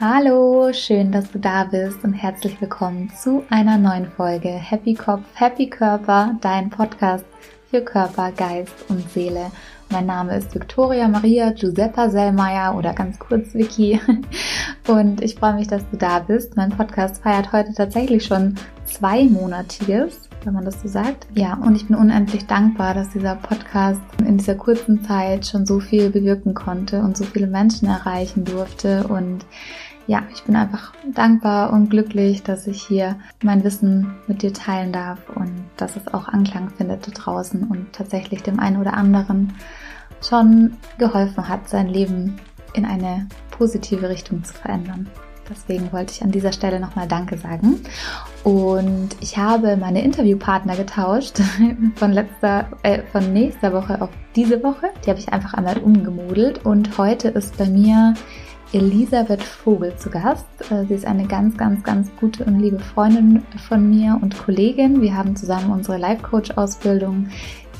Hallo, schön, dass du da bist und herzlich willkommen zu einer neuen Folge Happy Kopf, Happy Körper, dein Podcast für Körper, Geist und Seele. Mein Name ist Victoria Maria Giuseppa Sellmeier oder ganz kurz Vicky und ich freue mich, dass du da bist. Mein Podcast feiert heute tatsächlich schon zweimonatiges, wenn man das so sagt. Ja, und ich bin unendlich dankbar, dass dieser Podcast in dieser kurzen Zeit schon so viel bewirken konnte und so viele Menschen erreichen durfte und ja, ich bin einfach dankbar und glücklich, dass ich hier mein Wissen mit dir teilen darf und dass es auch Anklang findet da draußen und tatsächlich dem einen oder anderen schon geholfen hat, sein Leben in eine positive Richtung zu verändern. Deswegen wollte ich an dieser Stelle nochmal Danke sagen. Und ich habe meine Interviewpartner getauscht von letzter, äh, von nächster Woche auf diese Woche. Die habe ich einfach einmal umgemodelt. Und heute ist bei mir Elisabeth Vogel zu Gast. Äh, sie ist eine ganz, ganz, ganz gute und liebe Freundin von mir und Kollegin. Wir haben zusammen unsere Life-Coach-Ausbildung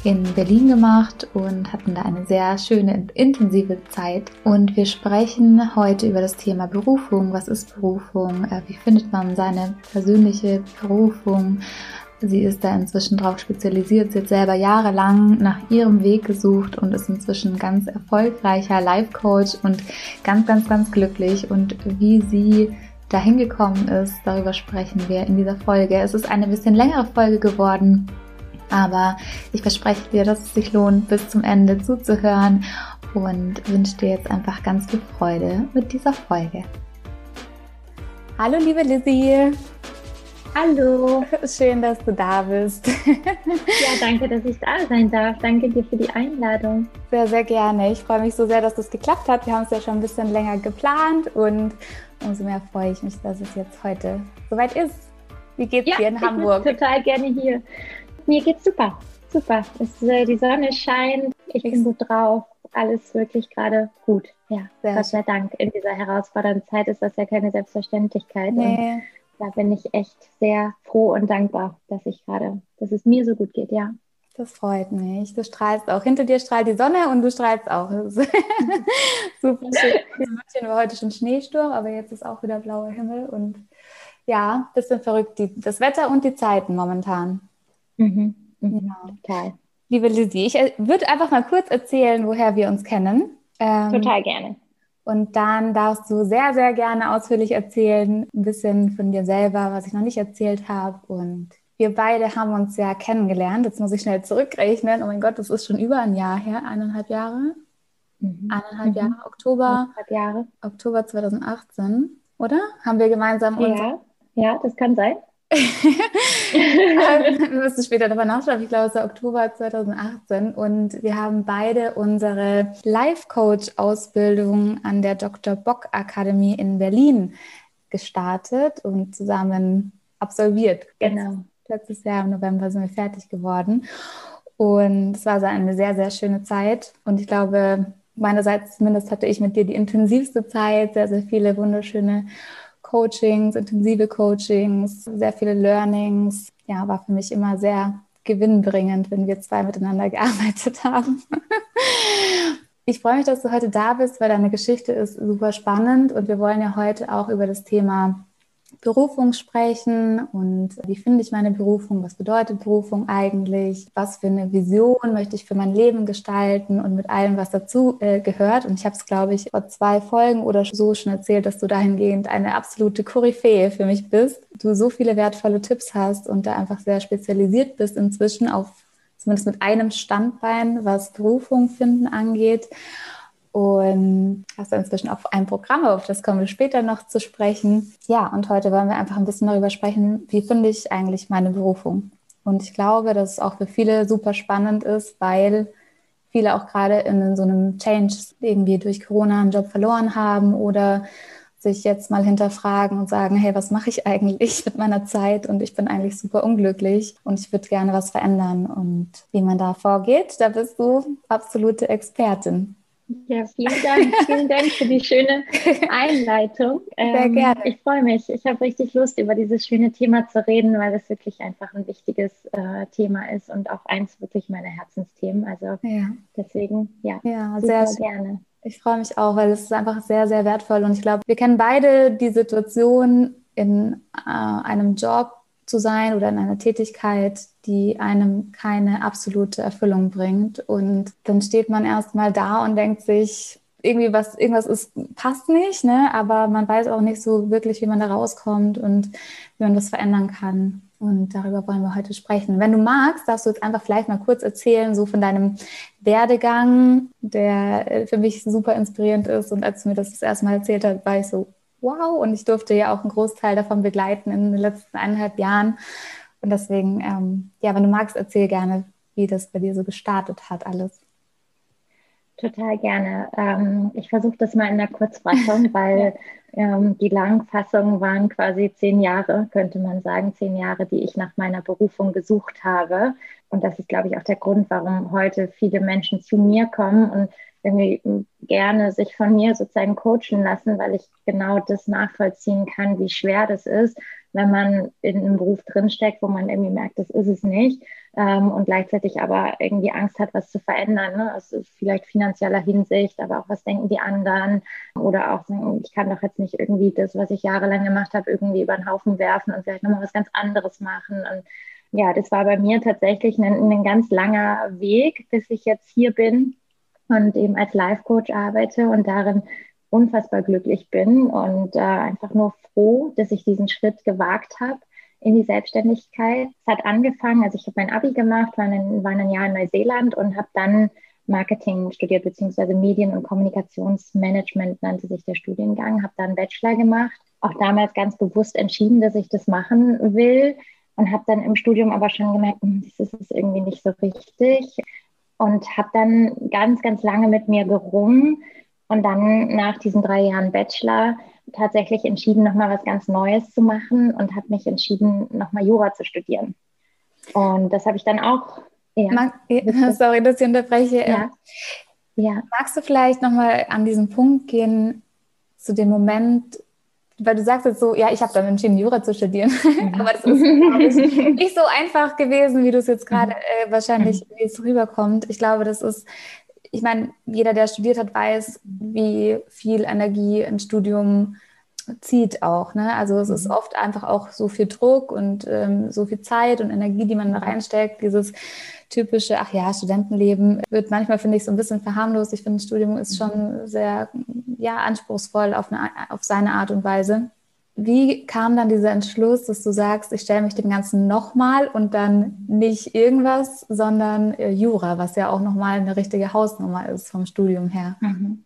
in Berlin gemacht und hatten da eine sehr schöne und intensive Zeit. Und wir sprechen heute über das Thema Berufung. Was ist Berufung? Äh, wie findet man seine persönliche Berufung? Sie ist da inzwischen drauf spezialisiert. Sie hat selber jahrelang nach ihrem Weg gesucht und ist inzwischen ganz erfolgreicher Life Coach und ganz, ganz, ganz glücklich. Und wie sie dahin gekommen ist, darüber sprechen wir in dieser Folge. Es ist eine bisschen längere Folge geworden, aber ich verspreche dir, dass es sich lohnt, bis zum Ende zuzuhören und wünsche dir jetzt einfach ganz viel Freude mit dieser Folge. Hallo liebe Lizzie! Hallo. Schön, dass du da bist. Ja, danke, dass ich da sein darf. Danke dir für die Einladung. Sehr, sehr gerne. Ich freue mich so sehr, dass das geklappt hat. Wir haben es ja schon ein bisschen länger geplant und umso mehr freue ich mich, dass es jetzt heute soweit ist. Wie geht's ja, dir in Hamburg? Ich bin total gerne hier. Mir geht's super. Super. Es, äh, die Sonne scheint. Ich bin gut drauf. Alles wirklich gerade gut. Ja, sehr Gott sei Dank. In dieser herausfordernden Zeit ist das ja keine Selbstverständlichkeit. Nee. Da bin ich echt sehr froh und dankbar, dass ich gerade, dass es mir so gut geht, ja. Das freut mich. Du strahlst auch. Hinter dir strahlt die Sonne und du strahlst auch. Super schön. In München war heute schon Schneesturm, aber jetzt ist auch wieder blauer Himmel und ja, bisschen verrückt, die, das Wetter und die Zeiten momentan. Mhm. Genau. Total. Liebe Lizzie, ich äh, würde einfach mal kurz erzählen, woher wir uns kennen. Ähm, Total gerne. Und dann darfst du sehr, sehr gerne ausführlich erzählen, ein bisschen von dir selber, was ich noch nicht erzählt habe. Und wir beide haben uns ja kennengelernt. Jetzt muss ich schnell zurückrechnen. Oh mein Gott, das ist schon über ein Jahr her, eineinhalb Jahre. Mhm. Eineinhalb mhm. Jahre, Oktober. Eineinhalb Jahre. Oktober 2018, oder? Haben wir gemeinsam ja. Ja, das kann sein. Wir müssen später darüber nachschauen. Ich glaube, es war Oktober 2018 und wir haben beide unsere Life Coach Ausbildung an der Dr. Bock Akademie in Berlin gestartet und zusammen absolviert. Genau. Letztes Jahr im November sind wir fertig geworden. Und es war so eine sehr, sehr schöne Zeit. Und ich glaube, meinerseits zumindest hatte ich mit dir die intensivste Zeit, sehr, sehr viele wunderschöne Coachings, intensive Coachings, sehr viele Learnings. Ja, war für mich immer sehr gewinnbringend, wenn wir zwei miteinander gearbeitet haben. Ich freue mich, dass du heute da bist, weil deine Geschichte ist super spannend und wir wollen ja heute auch über das Thema Berufung sprechen und wie finde ich meine Berufung, was bedeutet Berufung eigentlich, was für eine Vision möchte ich für mein Leben gestalten und mit allem, was dazu äh, gehört. Und ich habe es, glaube ich, vor zwei Folgen oder so schon erzählt, dass du dahingehend eine absolute Koryphäe für mich bist. Du so viele wertvolle Tipps hast und da einfach sehr spezialisiert bist inzwischen auf zumindest mit einem Standbein, was Berufung finden angeht und hast inzwischen auch ein Programm, auf das kommen wir später noch zu sprechen. Ja, und heute wollen wir einfach ein bisschen darüber sprechen, wie finde ich eigentlich meine Berufung. Und ich glaube, dass es auch für viele super spannend ist, weil viele auch gerade in so einem Change irgendwie durch Corona einen Job verloren haben oder sich jetzt mal hinterfragen und sagen, hey, was mache ich eigentlich mit meiner Zeit? Und ich bin eigentlich super unglücklich und ich würde gerne was verändern. Und wie man da vorgeht, da bist du absolute Expertin. Ja, vielen Dank. vielen Dank für die schöne Einleitung. Sehr ähm, gerne. Ich freue mich. Ich habe richtig Lust, über dieses schöne Thema zu reden, weil es wirklich einfach ein wichtiges äh, Thema ist und auch eins wirklich meiner Herzensthemen. Also ja. deswegen, ja, ja sehr gerne. Ich freue mich auch, weil es ist einfach sehr, sehr wertvoll. Und ich glaube, wir kennen beide die Situation, in äh, einem Job zu sein oder in einer Tätigkeit, die einem keine absolute Erfüllung bringt. Und dann steht man erstmal da und denkt sich, irgendwie was, irgendwas ist, passt nicht, ne? aber man weiß auch nicht so wirklich, wie man da rauskommt und wie man das verändern kann. Und darüber wollen wir heute sprechen. Wenn du magst, darfst du jetzt einfach vielleicht mal kurz erzählen, so von deinem Werdegang, der äh, für mich super inspirierend ist. Und als du mir das das erste Mal erzählt hast, war ich so, wow. Und ich durfte ja auch einen Großteil davon begleiten in den letzten eineinhalb Jahren. Und deswegen, ähm, ja, wenn du magst, erzähl gerne, wie das bei dir so gestartet hat, alles. Total gerne. Ähm, ich versuche das mal in der Kurzfassung, weil ähm, die Langfassung waren quasi zehn Jahre, könnte man sagen, zehn Jahre, die ich nach meiner Berufung gesucht habe. Und das ist, glaube ich, auch der Grund, warum heute viele Menschen zu mir kommen und irgendwie gerne sich von mir sozusagen coachen lassen, weil ich genau das nachvollziehen kann, wie schwer das ist, wenn man in einem Beruf drinsteckt, wo man irgendwie merkt, das ist es nicht ähm, und gleichzeitig aber irgendwie Angst hat, was zu verändern. Ne? Also vielleicht finanzieller Hinsicht, aber auch was denken die anderen oder auch ich kann doch jetzt nicht irgendwie das, was ich jahrelang gemacht habe, irgendwie über den Haufen werfen und vielleicht nochmal was ganz anderes machen. Und ja, das war bei mir tatsächlich ein, ein ganz langer Weg, bis ich jetzt hier bin und eben als Life-Coach arbeite und darin unfassbar glücklich bin und äh, einfach nur froh, dass ich diesen Schritt gewagt habe in die Selbstständigkeit. Es hat angefangen, also ich habe mein Abi gemacht, war ein, war ein Jahr in Neuseeland und habe dann Marketing studiert, beziehungsweise Medien- und Kommunikationsmanagement nannte sich der Studiengang, habe dann Bachelor gemacht, auch damals ganz bewusst entschieden, dass ich das machen will und habe dann im Studium aber schon gemerkt, hm, das ist irgendwie nicht so richtig und habe dann ganz, ganz lange mit mir gerungen und dann nach diesen drei Jahren Bachelor tatsächlich entschieden, nochmal was ganz Neues zu machen und habe mich entschieden, nochmal Jura zu studieren. Und das habe ich dann auch. Ja, Mag, sorry, dass ich unterbreche. Ja. ja. Magst du vielleicht nochmal an diesen Punkt gehen, zu dem Moment, weil du sagst jetzt so, ja, ich habe dann entschieden, Jura zu studieren. Mhm. Aber das ist ich, nicht so einfach gewesen, wie du es jetzt gerade mhm. äh, wahrscheinlich, mhm. wie es rüberkommt. Ich glaube, das ist, ich meine, jeder, der studiert hat, weiß, wie viel Energie ein Studium zieht auch. Ne? Also es ist mhm. oft einfach auch so viel Druck und ähm, so viel Zeit und Energie, die man da reinsteckt. Dieses typische, ach ja, Studentenleben wird manchmal, finde ich, so ein bisschen verharmlost. Ich finde, das Studium ist schon sehr ja, anspruchsvoll auf, eine, auf seine Art und Weise. Wie kam dann dieser Entschluss, dass du sagst, ich stelle mich dem Ganzen nochmal und dann nicht irgendwas, sondern äh, Jura, was ja auch nochmal eine richtige Hausnummer ist vom Studium her? Mhm.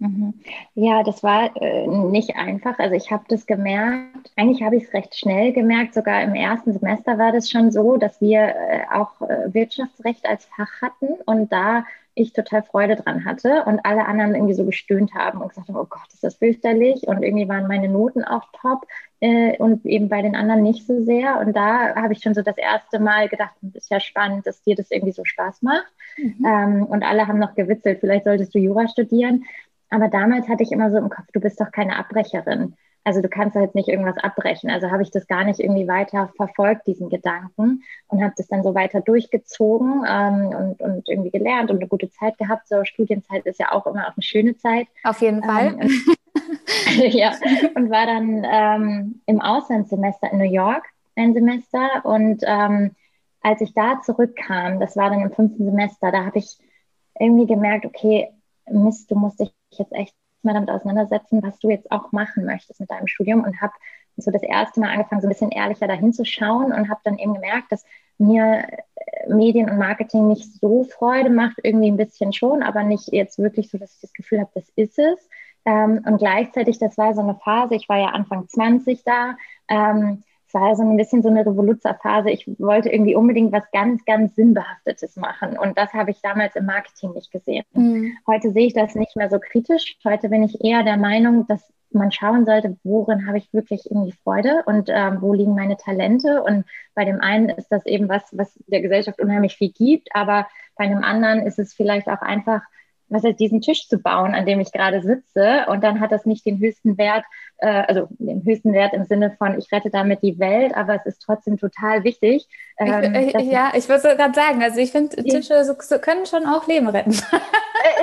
Mhm. Ja, das war äh, nicht einfach. Also ich habe das gemerkt. Eigentlich habe ich es recht schnell gemerkt. Sogar im ersten Semester war das schon so, dass wir äh, auch äh, Wirtschaftsrecht als Fach hatten und da ich total Freude dran hatte und alle anderen irgendwie so gestöhnt haben und gesagt haben, oh Gott, ist das fürchterlich und irgendwie waren meine Noten auch top äh, und eben bei den anderen nicht so sehr und da habe ich schon so das erste Mal gedacht, das ist ja spannend, dass dir das irgendwie so Spaß macht mhm. ähm, und alle haben noch gewitzelt, vielleicht solltest du Jura studieren aber damals hatte ich immer so im Kopf, du bist doch keine Abbrecherin. Also du kannst halt nicht irgendwas abbrechen. Also habe ich das gar nicht irgendwie weiter verfolgt, diesen Gedanken, und habe das dann so weiter durchgezogen ähm, und, und irgendwie gelernt und eine gute Zeit gehabt. So Studienzeit ist ja auch immer auch eine schöne Zeit. Auf jeden Fall. Ähm, ja, und war dann ähm, im Auslandssemester in New York ein Semester. Und ähm, als ich da zurückkam, das war dann im fünften Semester, da habe ich irgendwie gemerkt, okay, Mist, du musst dich jetzt echt mal damit auseinandersetzen, was du jetzt auch machen möchtest mit deinem Studium und habe so das erste Mal angefangen, so ein bisschen ehrlicher dahin zu schauen und habe dann eben gemerkt, dass mir äh, Medien und Marketing nicht so Freude macht, irgendwie ein bisschen schon, aber nicht jetzt wirklich so, dass ich das Gefühl habe, das ist es. Ähm, und gleichzeitig, das war so eine Phase, ich war ja Anfang 20 da, ähm, es war so ein bisschen so eine Revoluzerphase. Ich wollte irgendwie unbedingt was ganz, ganz Sinnbehaftetes machen. Und das habe ich damals im Marketing nicht gesehen. Mhm. Heute sehe ich das nicht mehr so kritisch. Heute bin ich eher der Meinung, dass man schauen sollte, worin habe ich wirklich irgendwie Freude und ähm, wo liegen meine Talente. Und bei dem einen ist das eben was, was der Gesellschaft unheimlich viel gibt, aber bei einem anderen ist es vielleicht auch einfach was heißt, diesen Tisch zu bauen, an dem ich gerade sitze. Und dann hat das nicht den höchsten Wert, äh, also den höchsten Wert im Sinne von, ich rette damit die Welt, aber es ist trotzdem total wichtig. Ähm, ich, ich, ja, ich würde gerade sagen, also ich finde, Tische so, so können schon auch Leben retten.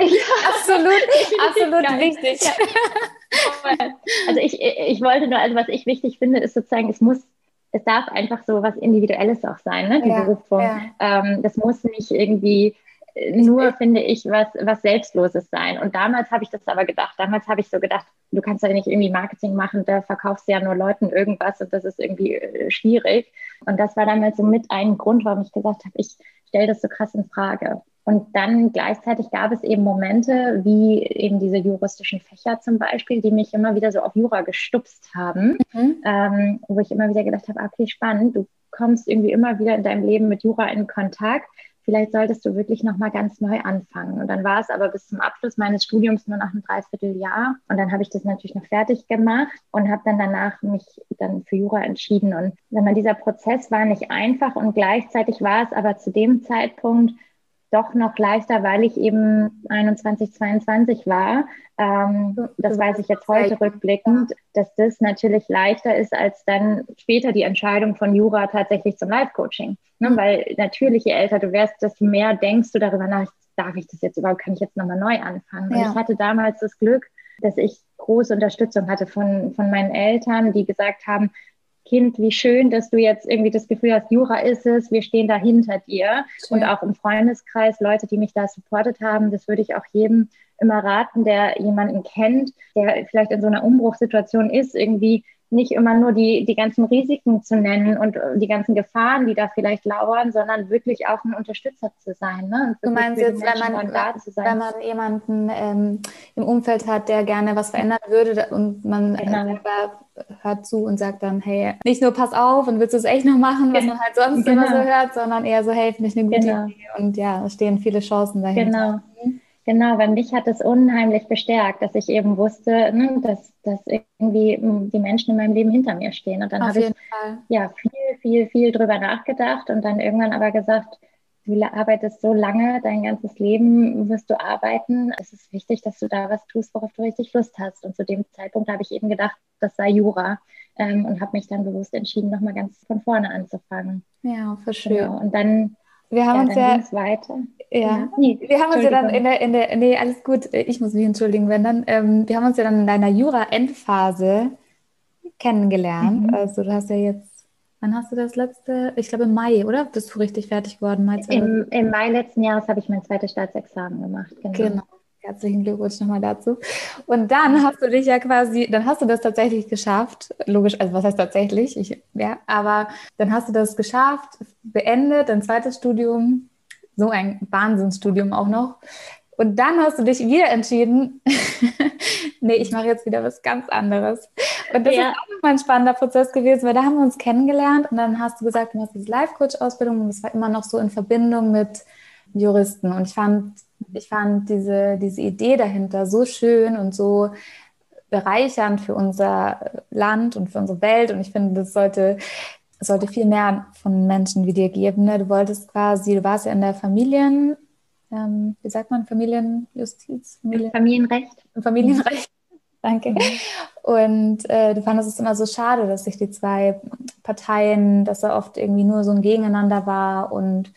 Äh, ja, absolut, absolut wichtig. Ja. Also ich, ich wollte nur, also was ich wichtig finde, ist sozusagen, es muss es darf einfach so was Individuelles auch sein, ne? die ja, Berufung. Ja. Ähm, das muss nicht irgendwie nur, finde ich, was, was Selbstloses sein. Und damals habe ich das aber gedacht. Damals habe ich so gedacht, du kannst ja nicht irgendwie Marketing machen, da verkaufst du ja nur Leuten irgendwas und das ist irgendwie äh, schwierig. Und das war damals so mit ein Grund, warum ich gesagt habe, ich stelle das so krass in Frage. Und dann gleichzeitig gab es eben Momente, wie eben diese juristischen Fächer zum Beispiel, die mich immer wieder so auf Jura gestupst haben, mhm. ähm, wo ich immer wieder gedacht habe, okay, spannend, du kommst irgendwie immer wieder in deinem Leben mit Jura in Kontakt vielleicht solltest du wirklich nochmal ganz neu anfangen. Und dann war es aber bis zum Abschluss meines Studiums nur noch ein Dreivierteljahr. Und dann habe ich das natürlich noch fertig gemacht und habe dann danach mich dann für Jura entschieden. Und wenn man dieser Prozess war nicht einfach und gleichzeitig war es aber zu dem Zeitpunkt doch noch leichter, weil ich eben 21, 22 war. Ähm, das weiß ich jetzt heute rückblickend, dass das natürlich leichter ist als dann später die Entscheidung von Jura tatsächlich zum Life-Coaching. Ne? Mhm. Weil natürlich, je älter du wärst, desto mehr denkst du darüber nach, darf ich das jetzt überhaupt, kann ich jetzt nochmal neu anfangen? Ja. Und ich hatte damals das Glück, dass ich große Unterstützung hatte von, von meinen Eltern, die gesagt haben, Kind, wie schön, dass du jetzt irgendwie das Gefühl hast, Jura ist es, wir stehen da hinter dir. Schön. Und auch im Freundeskreis Leute, die mich da supportet haben, das würde ich auch jedem immer raten, der jemanden kennt, der vielleicht in so einer Umbruchssituation ist, irgendwie nicht immer nur die, die ganzen Risiken zu nennen und die ganzen Gefahren, die da vielleicht lauern, sondern wirklich auch ein Unterstützer zu sein. Ne? Du meinst jetzt, wenn man, wenn man jemanden ähm, im Umfeld hat, der gerne was verändern würde und man genau. selber hört zu und sagt dann, hey, nicht nur pass auf und willst du es echt noch machen, was man halt sonst genau. immer so hört, sondern eher so, hey, finde ich eine gute genau. Idee. Und ja, es stehen viele Chancen dahinter. Genau. Genau, weil mich hat es unheimlich bestärkt, dass ich eben wusste, ne, dass, dass irgendwie hm, die Menschen in meinem Leben hinter mir stehen. Und dann habe ich Fall. ja viel, viel, viel drüber nachgedacht und dann irgendwann aber gesagt, du arbeitest so lange, dein ganzes Leben wirst du arbeiten. Es ist wichtig, dass du da was tust, worauf du richtig Lust hast. Und zu dem Zeitpunkt habe ich eben gedacht, das sei Jura ähm, und habe mich dann bewusst entschieden, nochmal ganz von vorne anzufangen. Ja, verstehe. Genau. Und dann wir haben ja, uns ja weiter. Ja, nee, wir haben uns ja dann in der, in der, nee, alles gut, ich muss mich entschuldigen, wenn dann, ähm, wir haben uns ja dann in deiner Jura-Endphase kennengelernt. Mhm. Also du hast ja jetzt, wann hast du das letzte, ich glaube im Mai, oder? Bist du richtig fertig geworden? Mai Im, Im Mai letzten Jahres habe ich mein zweites Staatsexamen gemacht. Genau. genau. Herzlichen Glückwunsch nochmal dazu. Und dann hast du dich ja quasi, dann hast du das tatsächlich geschafft. Logisch, also was heißt tatsächlich? Ich, ja, aber dann hast du das geschafft, beendet, dein zweites Studium, so ein Wahnsinnsstudium auch noch. Und dann hast du dich wieder entschieden, nee, ich mache jetzt wieder was ganz anderes. Und das ja. ist auch nochmal ein spannender Prozess gewesen, weil da haben wir uns kennengelernt und dann hast du gesagt, du machst diese Life-Coach-Ausbildung und es war immer noch so in Verbindung mit Juristen. Und ich fand ich fand diese, diese Idee dahinter so schön und so bereichernd für unser Land und für unsere Welt. Und ich finde, das sollte, sollte viel mehr von Menschen wie dir geben. Ne? Du wolltest quasi, du warst ja in der Familien, ähm, wie sagt man, Familienjustiz? Familien Familienrecht. Familienrecht. Danke. Mhm. Und äh, du fandest es immer so schade, dass sich die zwei Parteien, dass da oft irgendwie nur so ein Gegeneinander war und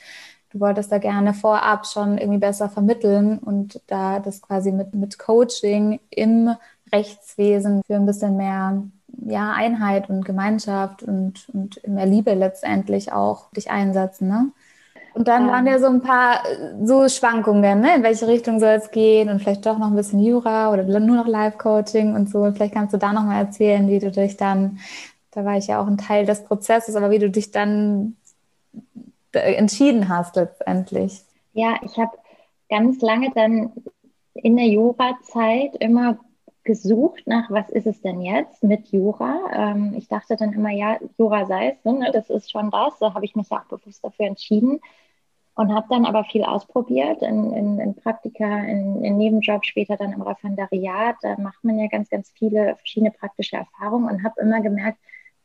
du wolltest da gerne vorab schon irgendwie besser vermitteln und da das quasi mit, mit Coaching im Rechtswesen für ein bisschen mehr ja, Einheit und Gemeinschaft und, und mehr Liebe letztendlich auch dich einsetzen. Ne? Und dann waren ja so ein paar so Schwankungen, ne? in welche Richtung soll es gehen und vielleicht doch noch ein bisschen Jura oder nur noch Live-Coaching und so. vielleicht kannst du da nochmal erzählen, wie du dich dann, da war ich ja auch ein Teil des Prozesses, aber wie du dich dann entschieden hast letztendlich? Ja, ich habe ganz lange dann in der Jurazeit immer gesucht nach, was ist es denn jetzt mit Jura? Ähm, ich dachte dann immer, ja, Jura sei es, ne? das ist schon das. Da habe ich mich auch bewusst dafür entschieden und habe dann aber viel ausprobiert in, in, in Praktika, in, in Nebenjobs, später dann im Referendariat. Da macht man ja ganz, ganz viele verschiedene praktische Erfahrungen und habe immer gemerkt,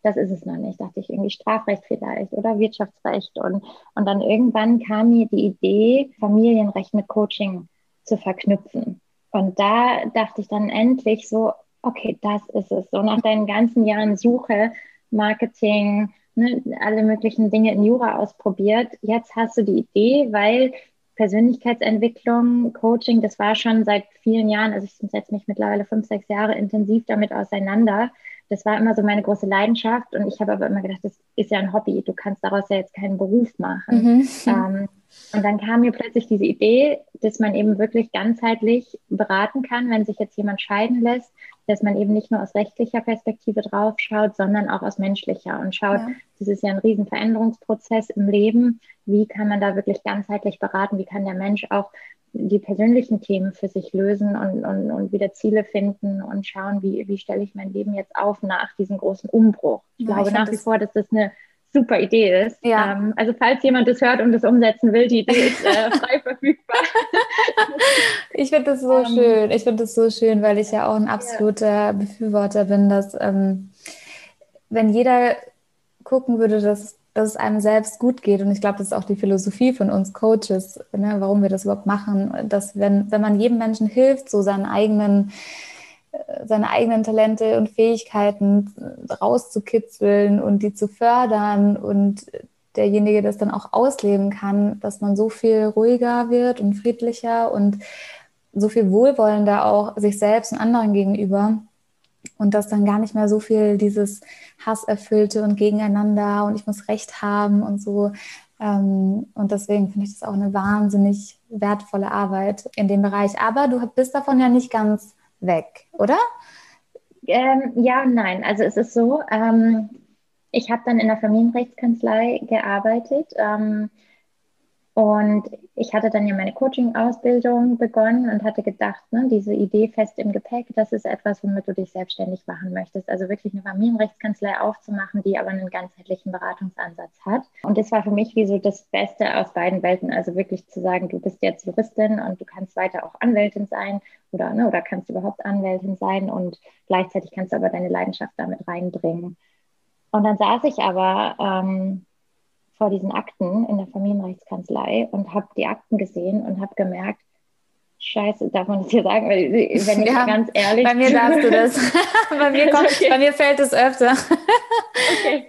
das ist es noch nicht. Dachte ich irgendwie Strafrecht vielleicht oder Wirtschaftsrecht. Und, und dann irgendwann kam mir die Idee, Familienrecht mit Coaching zu verknüpfen. Und da dachte ich dann endlich so, okay, das ist es. So nach deinen ganzen Jahren Suche, Marketing, ne, alle möglichen Dinge in Jura ausprobiert. Jetzt hast du die Idee, weil Persönlichkeitsentwicklung, Coaching, das war schon seit vielen Jahren, also ich setze mich mittlerweile fünf, sechs Jahre intensiv damit auseinander. Das war immer so meine große Leidenschaft und ich habe aber immer gedacht, das ist ja ein Hobby, du kannst daraus ja jetzt keinen Beruf machen. Mhm. Ähm, und dann kam mir plötzlich diese Idee, dass man eben wirklich ganzheitlich beraten kann, wenn sich jetzt jemand scheiden lässt, dass man eben nicht nur aus rechtlicher Perspektive drauf schaut, sondern auch aus menschlicher und schaut, ja. das ist ja ein riesen Veränderungsprozess im Leben. Wie kann man da wirklich ganzheitlich beraten? Wie kann der Mensch auch die persönlichen Themen für sich lösen und, und, und wieder Ziele finden und schauen, wie, wie stelle ich mein Leben jetzt auf nach diesem großen Umbruch? Ich ja, glaube ich nach wie vor, dass das eine super Idee ist. Ja. Ähm, also falls jemand das hört und das umsetzen will, die Idee ist äh, frei verfügbar. ich finde das so ähm, schön. Ich finde das so schön, weil ich ja auch ein absoluter ja. Befürworter bin, dass ähm, wenn jeder gucken würde, dass, dass es einem selbst gut geht, und ich glaube, das ist auch die Philosophie von uns Coaches, ne, warum wir das überhaupt machen, dass wenn, wenn man jedem Menschen hilft, so seinen eigenen seine eigenen Talente und Fähigkeiten rauszukitzeln und die zu fördern und derjenige das dann auch ausleben kann, dass man so viel ruhiger wird und friedlicher und so viel wohlwollender auch sich selbst und anderen gegenüber und dass dann gar nicht mehr so viel dieses Hasserfüllte und gegeneinander und ich muss Recht haben und so. Ähm, und deswegen finde ich das auch eine wahnsinnig wertvolle Arbeit in dem Bereich. Aber du bist davon ja nicht ganz weg, oder? Ähm, ja und nein. Also es ist so, ähm, ich habe dann in der Familienrechtskanzlei gearbeitet. Ähm, und ich hatte dann ja meine Coaching-Ausbildung begonnen und hatte gedacht, ne, diese Idee fest im Gepäck, das ist etwas, womit du dich selbstständig machen möchtest. Also wirklich eine Familienrechtskanzlei aufzumachen, die aber einen ganzheitlichen Beratungsansatz hat. Und das war für mich wie so das Beste aus beiden Welten. Also wirklich zu sagen, du bist jetzt Juristin und du kannst weiter auch Anwältin sein oder, ne, oder kannst überhaupt Anwältin sein und gleichzeitig kannst du aber deine Leidenschaft damit reinbringen. Und dann saß ich aber ähm, vor diesen Akten in der Familienrechtskanzlei und habe die Akten gesehen und habe gemerkt, Scheiße, darf man das hier sagen? Wenn ich ja, ganz ehrlich Bei mir darfst du das. bei, mir kommt, okay. bei mir fällt es öfter. okay.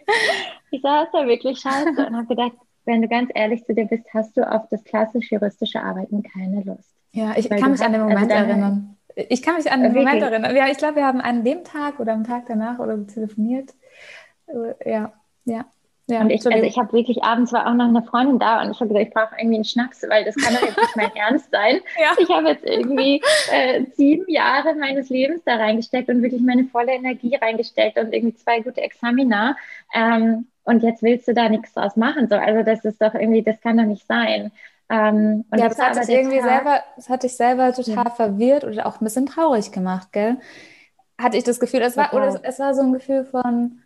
Ich saß da wirklich scheiße und habe gedacht, wenn du ganz ehrlich zu dir bist, hast du auf das klassisch juristische Arbeiten keine Lust. Ja, ich Weil kann mich an den Moment also erinnern. Ich kann mich an den Moment erinnern. Ja, ich glaube, wir haben an dem Tag oder am Tag danach oder telefoniert. Ja, ja. Ja, und ich, also ich habe wirklich abends war auch noch eine Freundin da und ich habe gesagt, ich brauche irgendwie einen Schnapps, weil das kann doch jetzt nicht mein Ernst sein. Ja. Ich habe jetzt irgendwie äh, sieben Jahre meines Lebens da reingesteckt und wirklich meine volle Energie reingesteckt und irgendwie zwei gute Examina. Ähm, und jetzt willst du da nichts draus machen. So, also das ist doch irgendwie, das kann doch nicht sein. Ähm, ja, das hat dich irgendwie Tag, selber, das hat dich selber total ja. verwirrt oder auch ein bisschen traurig gemacht, gell? Hatte ich das Gefühl, es war, oder es, es war so ein Gefühl von,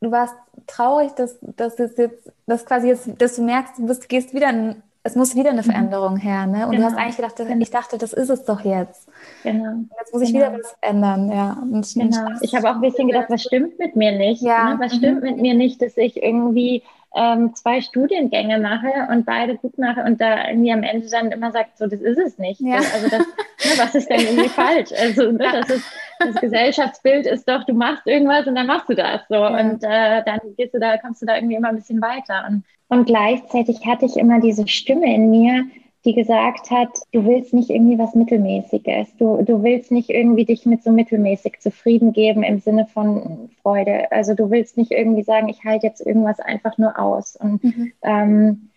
du warst traurig, dass, dass es jetzt, dass quasi jetzt, dass du merkst, du bist, gehst wieder in, es muss wieder eine mhm. Veränderung her, ne? Und genau. du hast eigentlich gedacht, ich dachte, das ist es doch jetzt. Genau. Und jetzt muss ich genau. wieder was ändern, ja. Und genau. Ich habe auch ein bisschen gedacht, was stimmt mit mir nicht? Ja. Ne? Was mhm. stimmt mit mir nicht, dass ich irgendwie ähm, zwei Studiengänge mache und beide gut mache und da irgendwie am Ende dann immer sagt, so, das ist es nicht. Ja. Also das, ne, was ist denn irgendwie falsch? Also ne, das ist das Gesellschaftsbild ist doch, du machst irgendwas und dann machst du das so ja. und äh, dann gehst du da, kommst du da irgendwie immer ein bisschen weiter und, und gleichzeitig hatte ich immer diese Stimme in mir, die gesagt hat, du willst nicht irgendwie was Mittelmäßiges, du, du willst nicht irgendwie dich mit so mittelmäßig zufrieden geben im Sinne von Freude. Also du willst nicht irgendwie sagen, ich halte jetzt irgendwas einfach nur aus. Und, mhm. ähm,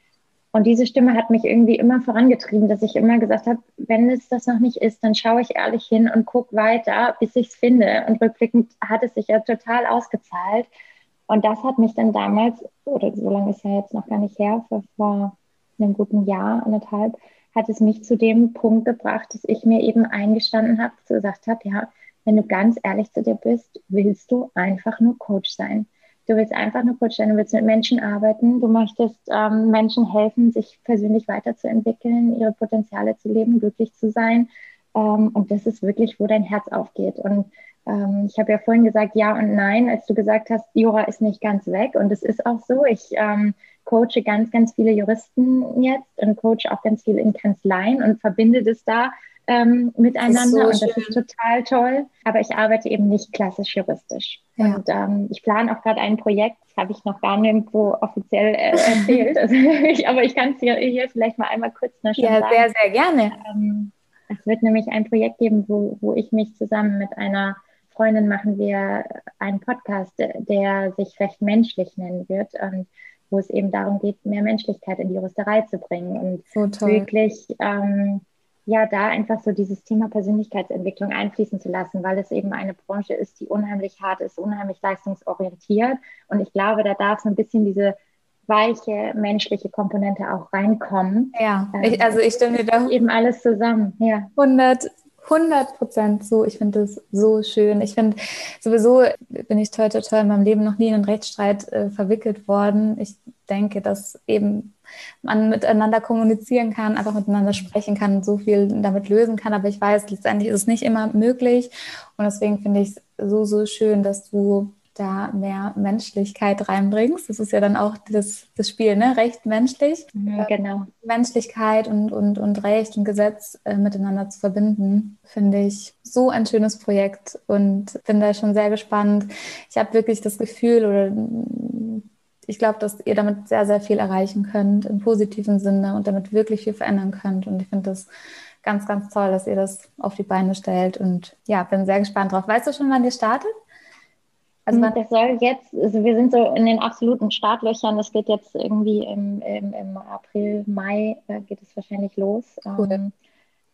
und diese Stimme hat mich irgendwie immer vorangetrieben, dass ich immer gesagt habe, wenn es das noch nicht ist, dann schaue ich ehrlich hin und gucke weiter, bis ich es finde. Und rückblickend hat es sich ja total ausgezahlt. Und das hat mich dann damals, oder so lange ist ja jetzt noch gar nicht her, vor, vor einem guten Jahr, anderthalb, hat es mich zu dem Punkt gebracht, dass ich mir eben eingestanden habe, gesagt habe, ja, wenn du ganz ehrlich zu dir bist, willst du einfach nur Coach sein. Du willst einfach nur Coach sein, du willst mit Menschen arbeiten, du möchtest ähm, Menschen helfen, sich persönlich weiterzuentwickeln, ihre Potenziale zu leben, glücklich zu sein. Ähm, und das ist wirklich, wo dein Herz aufgeht. Und ähm, ich habe ja vorhin gesagt, ja und nein, als du gesagt hast, Jura ist nicht ganz weg. Und es ist auch so. Ich ähm, coache ganz, ganz viele Juristen jetzt und coache auch ganz viel in Kanzleien und verbinde das da ähm, miteinander das so und das ist total toll. Aber ich arbeite eben nicht klassisch juristisch. Ja. Und ähm, ich plane auch gerade ein Projekt, das habe ich noch gar nirgendwo offiziell äh, erzählt. also ich, aber ich kann es hier, hier vielleicht mal einmal kurz noch ja, sagen. Ja, sehr, sehr gerne. Ähm, es wird nämlich ein Projekt geben, wo, wo ich mich zusammen mit einer Freundin machen wir einen Podcast, der sich recht menschlich nennen wird und wo es eben darum geht, mehr Menschlichkeit in die Juristerei zu bringen und so wirklich ähm, ja da einfach so dieses Thema Persönlichkeitsentwicklung einfließen zu lassen, weil es eben eine Branche ist, die unheimlich hart ist, unheimlich leistungsorientiert und ich glaube, da darf so ein bisschen diese weiche menschliche Komponente auch reinkommen. Ja, ich, ähm, also ich stimme dir da eben alles zusammen. Ja. 100 100 Prozent so. Ich finde das so schön. Ich finde sowieso bin ich toll, toll, toll in meinem Leben noch nie in einen Rechtsstreit äh, verwickelt worden. Ich denke, dass eben man miteinander kommunizieren kann, einfach miteinander sprechen kann, so viel damit lösen kann. Aber ich weiß, letztendlich ist es nicht immer möglich. Und deswegen finde ich es so, so schön, dass du da mehr Menschlichkeit reinbringst. Das ist ja dann auch das, das Spiel, ne? Recht menschlich. Mhm, genau. Menschlichkeit und, und, und Recht und Gesetz äh, miteinander zu verbinden, finde ich so ein schönes Projekt und bin da schon sehr gespannt. Ich habe wirklich das Gefühl oder ich glaube, dass ihr damit sehr, sehr viel erreichen könnt im positiven Sinne und damit wirklich viel verändern könnt. Und ich finde das ganz, ganz toll, dass ihr das auf die Beine stellt. Und ja, bin sehr gespannt drauf. Weißt du schon, wann ihr startet? Also hm, das soll jetzt, also wir sind so in den absoluten Startlöchern. Das geht jetzt irgendwie im, im, im April, Mai äh, geht es wahrscheinlich los. Cool. Ähm,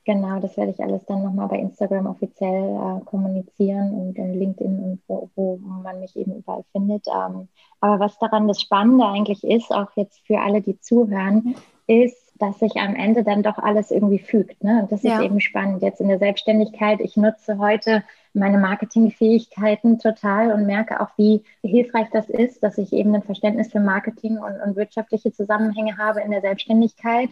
genau, das werde ich alles dann nochmal bei Instagram offiziell äh, kommunizieren und in LinkedIn und wo, wo, man mich eben überall findet. Ähm, aber was daran das Spannende eigentlich ist, auch jetzt für alle, die zuhören, ist, dass sich am Ende dann doch alles irgendwie fügt. Ne? Und das ja. ist eben spannend. Jetzt in der Selbstständigkeit, ich nutze heute meine Marketingfähigkeiten total und merke auch, wie hilfreich das ist, dass ich eben ein Verständnis für Marketing und, und wirtschaftliche Zusammenhänge habe in der Selbstständigkeit.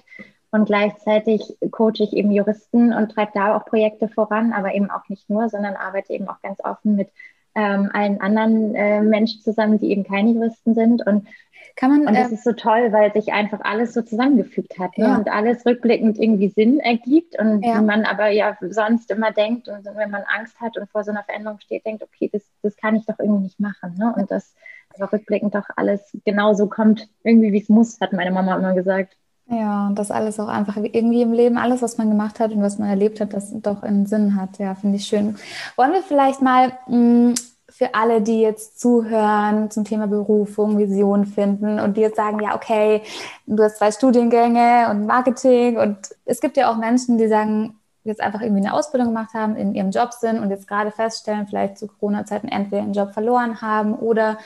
Und gleichzeitig coache ich eben Juristen und treibe da auch Projekte voran, aber eben auch nicht nur, sondern arbeite eben auch ganz offen mit ähm, allen anderen äh, Menschen zusammen, die eben keine Juristen sind. Und kann man, und das äh, ist so toll, weil sich einfach alles so zusammengefügt hat ne? ja. und alles rückblickend irgendwie Sinn ergibt und ja. man aber ja sonst immer denkt und wenn man Angst hat und vor so einer Veränderung steht, denkt, okay, das, das kann ich doch irgendwie nicht machen. Ne? Und das aber rückblickend doch alles genauso kommt, irgendwie wie es muss, hat meine Mama immer gesagt. Ja, und das alles auch einfach irgendwie im Leben, alles, was man gemacht hat und was man erlebt hat, das doch einen Sinn hat. Ja, finde ich schön. Wollen wir vielleicht mal mh, mm, für alle, die jetzt zuhören zum Thema Berufung, Vision finden und die jetzt sagen, ja, okay, du hast zwei Studiengänge und Marketing und es gibt ja auch Menschen, die sagen, jetzt einfach irgendwie eine Ausbildung gemacht haben, in ihrem Job sind und jetzt gerade feststellen, vielleicht zu Corona-Zeiten entweder den Job verloren haben oder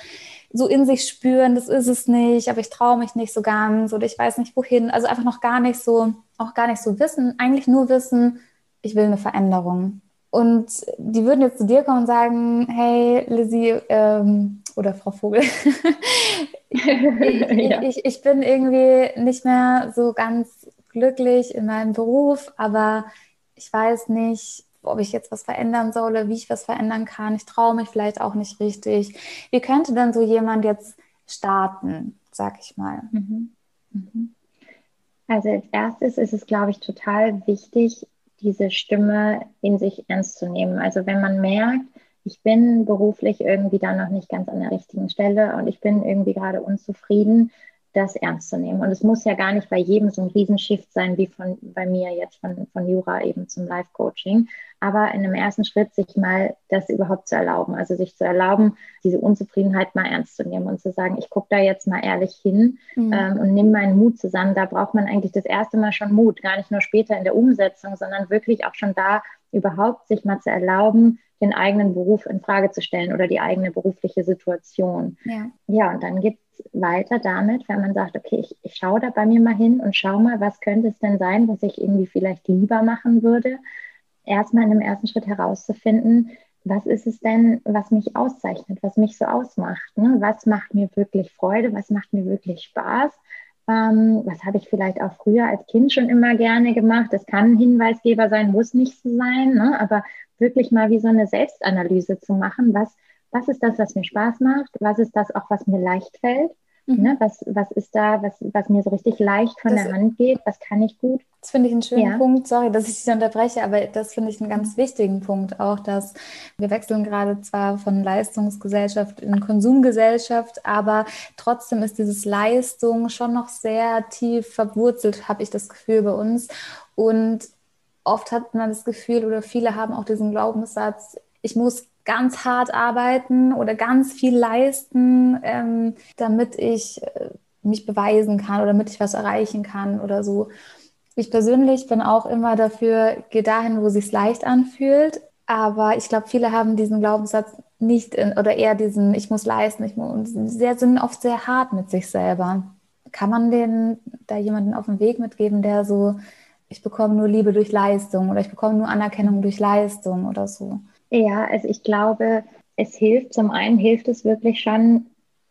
so in sich spüren, das ist es nicht, aber ich traue mich nicht so ganz oder ich weiß nicht wohin. Also einfach noch gar nicht so, auch gar nicht so wissen, eigentlich nur wissen, ich will eine Veränderung. Und die würden jetzt zu dir kommen und sagen, hey Lizzie ähm, oder Frau Vogel, ich, ja. ich, ich bin irgendwie nicht mehr so ganz glücklich in meinem Beruf, aber ich weiß nicht, ob ich jetzt was verändern soll, wie ich was verändern kann. Ich traue mich vielleicht auch nicht richtig. Wie könnte denn so jemand jetzt starten, sag ich mal? Mhm. Mhm. Also als erstes ist es, glaube ich, total wichtig, diese Stimme in sich ernst zu nehmen. Also wenn man merkt, ich bin beruflich irgendwie da noch nicht ganz an der richtigen Stelle und ich bin irgendwie gerade unzufrieden, das ernst zu nehmen. Und es muss ja gar nicht bei jedem so ein Riesenshift sein, wie von, bei mir jetzt von, von Jura eben zum Life-Coaching. Aber in einem ersten Schritt sich mal das überhaupt zu erlauben. Also sich zu erlauben, diese Unzufriedenheit mal ernst zu nehmen und zu sagen, ich gucke da jetzt mal ehrlich hin mhm. ähm, und nehme meinen Mut zusammen. Da braucht man eigentlich das erste Mal schon Mut, gar nicht nur später in der Umsetzung, sondern wirklich auch schon da überhaupt sich mal zu erlauben, den eigenen Beruf in Frage zu stellen oder die eigene berufliche Situation. Ja, ja und dann gibt weiter damit, wenn man sagt, okay, ich, ich schaue da bei mir mal hin und schaue mal, was könnte es denn sein, was ich irgendwie vielleicht lieber machen würde. Erstmal in dem ersten Schritt herauszufinden, was ist es denn, was mich auszeichnet, was mich so ausmacht? Ne? Was macht mir wirklich Freude? Was macht mir wirklich Spaß? Ähm, was habe ich vielleicht auch früher als Kind schon immer gerne gemacht? Das kann ein Hinweisgeber sein, muss nicht so sein, ne? aber wirklich mal wie so eine Selbstanalyse zu machen. Was, was ist das, was mir Spaß macht? Was ist das auch, was mir leicht fällt? Mhm. Ne? Was, was ist da, was, was mir so richtig leicht von das, der Hand geht? Was kann ich gut? Das finde ich einen schönen ja. Punkt. Sorry, dass ich dich unterbreche, aber das finde ich einen ganz wichtigen Punkt auch, dass wir wechseln gerade zwar von Leistungsgesellschaft in Konsumgesellschaft, aber trotzdem ist dieses Leistung schon noch sehr tief verwurzelt, habe ich das Gefühl bei uns. Und oft hat man das Gefühl oder viele haben auch diesen Glaubenssatz, ich muss ganz hart arbeiten oder ganz viel leisten, ähm, damit ich äh, mich beweisen kann oder damit ich was erreichen kann oder so. Ich persönlich bin auch immer dafür, geh dahin, wo sich's leicht anfühlt. Aber ich glaube, viele haben diesen Glaubenssatz nicht in, oder eher diesen, ich muss leisten, ich muss, sehr, sind oft sehr hart mit sich selber. Kann man den da jemanden auf den Weg mitgeben, der so, ich bekomme nur Liebe durch Leistung oder ich bekomme nur Anerkennung durch Leistung oder so? Ja, also ich glaube, es hilft, zum einen hilft es wirklich schon,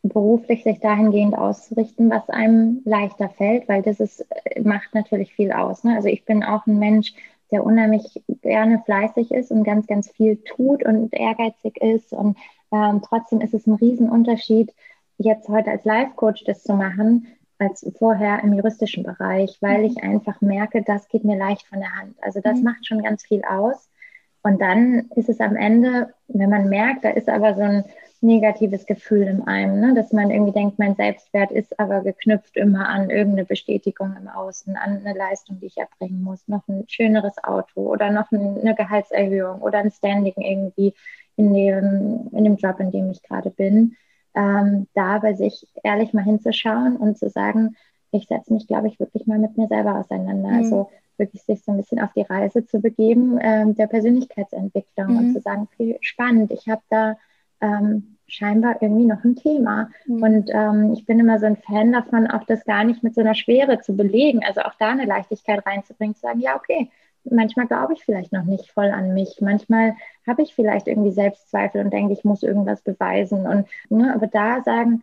beruflich sich dahingehend auszurichten, was einem leichter fällt, weil das ist, macht natürlich viel aus. Ne? Also ich bin auch ein Mensch, der unheimlich gerne fleißig ist und ganz, ganz viel tut und ehrgeizig ist. Und ähm, trotzdem ist es ein Riesenunterschied, jetzt heute als Life-Coach das zu machen, als vorher im juristischen Bereich, weil mhm. ich einfach merke, das geht mir leicht von der Hand. Also das mhm. macht schon ganz viel aus. Und dann ist es am Ende, wenn man merkt, da ist aber so ein negatives Gefühl in einem, ne? dass man irgendwie denkt, mein Selbstwert ist aber geknüpft immer an irgendeine Bestätigung im Außen, an eine Leistung, die ich erbringen muss, noch ein schöneres Auto oder noch eine Gehaltserhöhung oder ein Standing irgendwie in dem, in dem Job, in dem ich gerade bin. Ähm, da bei sich ehrlich mal hinzuschauen und zu sagen, ich setze mich, glaube ich, wirklich mal mit mir selber auseinander. Mhm. Also wirklich sich so ein bisschen auf die Reise zu begeben ähm, der Persönlichkeitsentwicklung mhm. und zu sagen, okay, spannend, ich habe da ähm, scheinbar irgendwie noch ein Thema. Mhm. Und ähm, ich bin immer so ein Fan davon, auch das gar nicht mit so einer Schwere zu belegen, also auch da eine Leichtigkeit reinzubringen, zu sagen, ja, okay, manchmal glaube ich vielleicht noch nicht voll an mich. Manchmal habe ich vielleicht irgendwie Selbstzweifel und denke, ich muss irgendwas beweisen. Und ne, aber da sagen,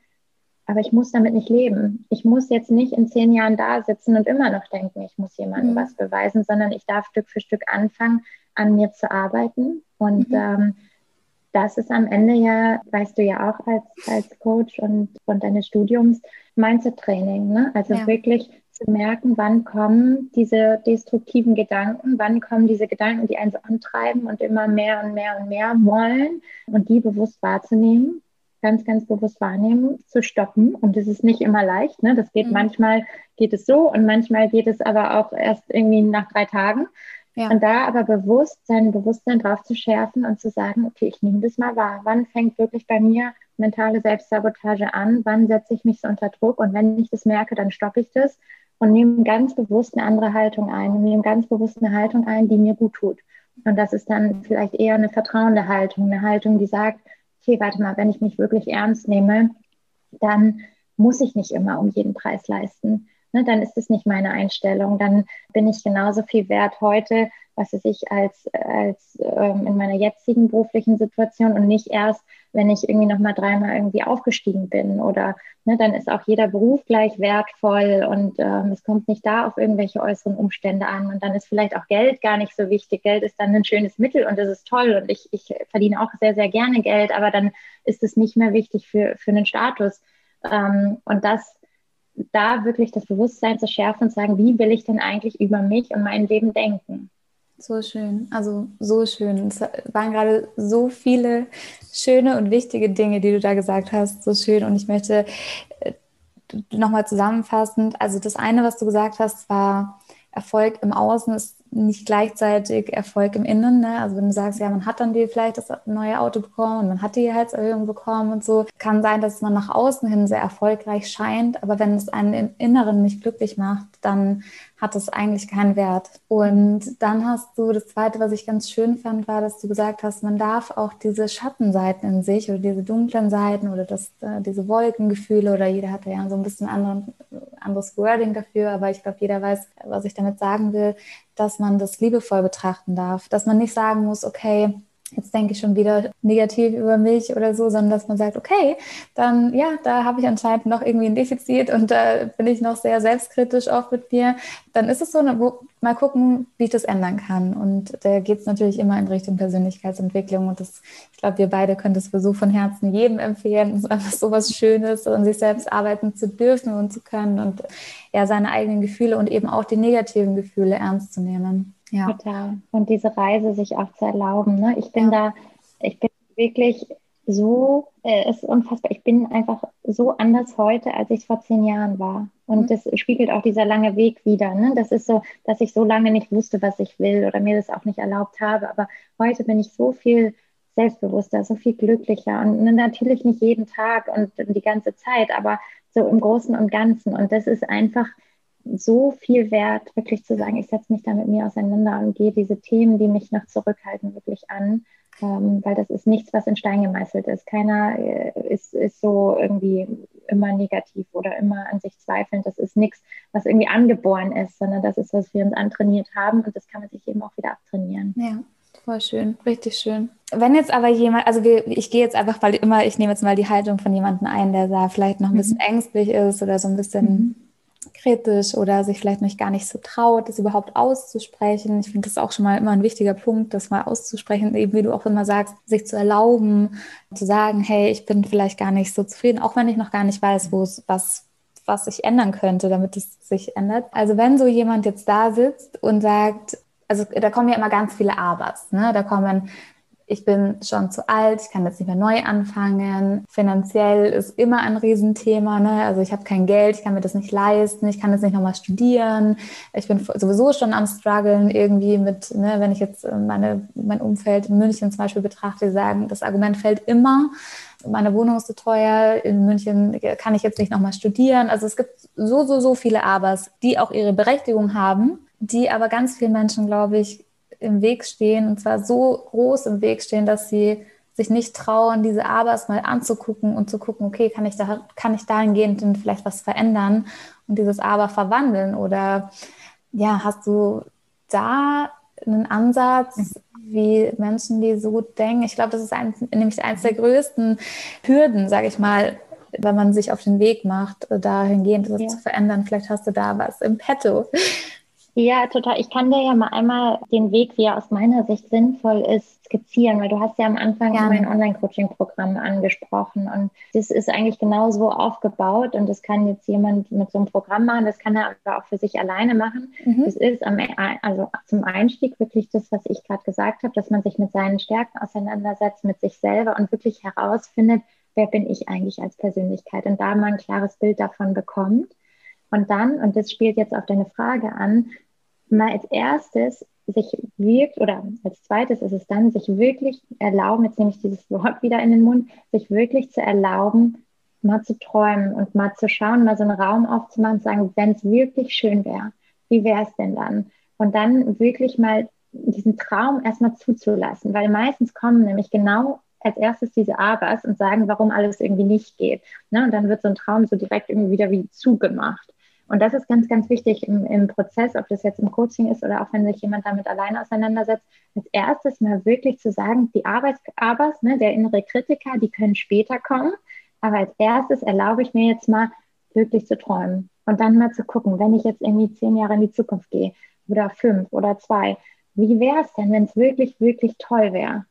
aber ich muss damit nicht leben. Ich muss jetzt nicht in zehn Jahren da sitzen und immer noch denken, ich muss jemandem mhm. was beweisen, sondern ich darf Stück für Stück anfangen, an mir zu arbeiten. Und mhm. ähm, das ist am Ende ja, weißt du ja auch als, als Coach und von deines Studiums, Mindset-Training. Ne? Also ja. wirklich zu merken, wann kommen diese destruktiven Gedanken, wann kommen diese Gedanken, die einen so antreiben und immer mehr und mehr und mehr wollen und die bewusst wahrzunehmen ganz, ganz bewusst wahrnehmen, zu stoppen. Und das ist nicht immer leicht. Ne? Das geht mhm. manchmal geht es so und manchmal geht es aber auch erst irgendwie nach drei Tagen. Ja. Und da aber bewusst sein Bewusstsein drauf zu schärfen und zu sagen, okay, ich nehme das mal wahr. Wann fängt wirklich bei mir mentale Selbstsabotage an? Wann setze ich mich so unter Druck? Und wenn ich das merke, dann stoppe ich das und nehme ganz bewusst eine andere Haltung ein und nehme ganz bewusst eine Haltung ein, die mir gut tut. Und das ist dann vielleicht eher eine vertrauende Haltung, eine Haltung, die sagt, okay, warte mal, wenn ich mich wirklich ernst nehme, dann muss ich nicht immer um jeden Preis leisten. Ne, dann ist es nicht meine Einstellung. Dann bin ich genauso viel wert heute, was es ich als, als ähm, in meiner jetzigen beruflichen Situation und nicht erst, wenn ich irgendwie nochmal dreimal irgendwie aufgestiegen bin oder ne, dann ist auch jeder Beruf gleich wertvoll und ähm, es kommt nicht da auf irgendwelche äußeren Umstände an und dann ist vielleicht auch Geld gar nicht so wichtig. Geld ist dann ein schönes Mittel und das ist toll und ich, ich verdiene auch sehr, sehr gerne Geld, aber dann ist es nicht mehr wichtig für, für einen Status. Ähm, und das da wirklich das Bewusstsein zu schärfen und sagen, wie will ich denn eigentlich über mich und mein Leben denken? So schön, also so schön. Es waren gerade so viele schöne und wichtige Dinge, die du da gesagt hast. So schön. Und ich möchte äh, nochmal zusammenfassend, also das eine, was du gesagt hast, war Erfolg im Außen ist nicht gleichzeitig Erfolg im Innen. Ne? Also wenn du sagst, ja, man hat dann die vielleicht das neue Auto bekommen und man hat die Gehaltserhöhung bekommen und so, kann sein, dass man nach außen hin sehr erfolgreich scheint, aber wenn es einen im Inneren nicht glücklich macht, dann hat es eigentlich keinen Wert. Und dann hast du das Zweite, was ich ganz schön fand, war, dass du gesagt hast, man darf auch diese Schattenseiten in sich oder diese dunklen Seiten oder das, äh, diese Wolkengefühle oder jeder hat ja so ein bisschen anderen, anderes Wording dafür, aber ich glaube, jeder weiß, was ich damit sagen will, dass man das liebevoll betrachten darf, dass man nicht sagen muss, okay, jetzt denke ich schon wieder negativ über mich oder so, sondern dass man sagt, okay, dann ja, da habe ich anscheinend noch irgendwie ein Defizit und da bin ich noch sehr selbstkritisch auch mit mir. Dann ist es so, mal gucken, wie ich das ändern kann. Und da geht es natürlich immer in Richtung Persönlichkeitsentwicklung. Und das, ich glaube, wir beide können das so von Herzen jedem empfehlen. Es ist einfach so was Schönes, an sich selbst arbeiten zu dürfen und zu können und ja, seine eigenen Gefühle und eben auch die negativen Gefühle ernst zu nehmen. Ja. Total. Und diese Reise sich auch zu erlauben. Ne? Ich bin ja. da, ich bin wirklich so, äh, ist unfassbar. Ich bin einfach so anders heute, als ich vor zehn Jahren war. Und mhm. das spiegelt auch dieser lange Weg wieder. Ne? Das ist so, dass ich so lange nicht wusste, was ich will oder mir das auch nicht erlaubt habe. Aber heute bin ich so viel selbstbewusster, so viel glücklicher und natürlich nicht jeden Tag und die ganze Zeit, aber so im Großen und Ganzen. Und das ist einfach so viel wert, wirklich zu sagen, ich setze mich da mit mir auseinander und gehe diese Themen, die mich noch zurückhalten, wirklich an. Ähm, weil das ist nichts, was in Stein gemeißelt ist. Keiner äh, ist, ist so irgendwie immer negativ oder immer an sich zweifelnd. Das ist nichts, was irgendwie angeboren ist, sondern das ist, was wir uns antrainiert haben und das kann man sich eben auch wieder abtrainieren. Ja. Voll schön, richtig schön. Wenn jetzt aber jemand, also wir, ich gehe jetzt einfach, weil immer, ich nehme jetzt mal die Haltung von jemandem ein, der da vielleicht noch ein bisschen mhm. ängstlich ist oder so ein bisschen mhm kritisch oder sich vielleicht noch gar nicht so traut, das überhaupt auszusprechen. Ich finde das auch schon mal immer ein wichtiger Punkt, das mal auszusprechen, eben wie du auch immer sagst, sich zu erlauben, zu sagen, hey, ich bin vielleicht gar nicht so zufrieden, auch wenn ich noch gar nicht weiß, wo es was was sich ändern könnte, damit es sich ändert. Also wenn so jemand jetzt da sitzt und sagt, also da kommen ja immer ganz viele Abers, ne? Da kommen ich bin schon zu alt, ich kann jetzt nicht mehr neu anfangen. Finanziell ist immer ein Riesenthema. Ne? Also ich habe kein Geld, ich kann mir das nicht leisten, ich kann jetzt nicht nochmal studieren. Ich bin sowieso schon am struggeln irgendwie mit, ne, wenn ich jetzt meine, mein Umfeld in München zum Beispiel betrachte, sagen, das Argument fällt immer. Meine Wohnung ist zu so teuer, in München kann ich jetzt nicht nochmal studieren. Also es gibt so, so, so viele Abers, die auch ihre Berechtigung haben, die aber ganz vielen Menschen, glaube ich, im Weg stehen und zwar so groß im Weg stehen, dass sie sich nicht trauen, diese Abers mal anzugucken und zu gucken, okay, kann ich da, kann ich dahingehend vielleicht was verändern und dieses Aber verwandeln? Oder ja, hast du da einen Ansatz, wie Menschen, die so denken? Ich glaube, das ist ein, nämlich eines der größten Hürden, sage ich mal, wenn man sich auf den Weg macht, dahingehend das ja. zu verändern. Vielleicht hast du da was im Petto. Ja, total. Ich kann dir ja mal einmal den Weg, wie er aus meiner Sicht sinnvoll ist, skizzieren, weil du hast ja am Anfang Gerne. mein Online-Coaching-Programm angesprochen und das ist eigentlich genau so aufgebaut und das kann jetzt jemand mit so einem Programm machen, das kann er aber auch für sich alleine machen. Mhm. Das ist am, also zum Einstieg wirklich das, was ich gerade gesagt habe, dass man sich mit seinen Stärken auseinandersetzt, mit sich selber und wirklich herausfindet, wer bin ich eigentlich als Persönlichkeit und da mal ein klares Bild davon bekommt. Und dann, und das spielt jetzt auf deine Frage an, mal als erstes sich wirkt, oder als zweites ist es dann, sich wirklich erlauben, jetzt nehme ich dieses Wort wieder in den Mund, sich wirklich zu erlauben, mal zu träumen und mal zu schauen, mal so einen Raum aufzumachen und sagen, wenn es wirklich schön wäre, wie wäre es denn dann? Und dann wirklich mal diesen Traum erstmal zuzulassen, weil meistens kommen nämlich genau als erstes diese Abers und sagen, warum alles irgendwie nicht geht. Ne? Und dann wird so ein Traum so direkt irgendwie wieder wie zugemacht. Und das ist ganz, ganz wichtig im, im Prozess, ob das jetzt im Coaching ist oder auch wenn sich jemand damit alleine auseinandersetzt, als erstes mal wirklich zu sagen, die Arbeits Abers, ne, der innere Kritiker, die können später kommen. Aber als erstes erlaube ich mir jetzt mal wirklich zu träumen und dann mal zu gucken, wenn ich jetzt irgendwie zehn Jahre in die Zukunft gehe oder fünf oder zwei, wie wäre es denn, wenn es wirklich, wirklich toll wäre?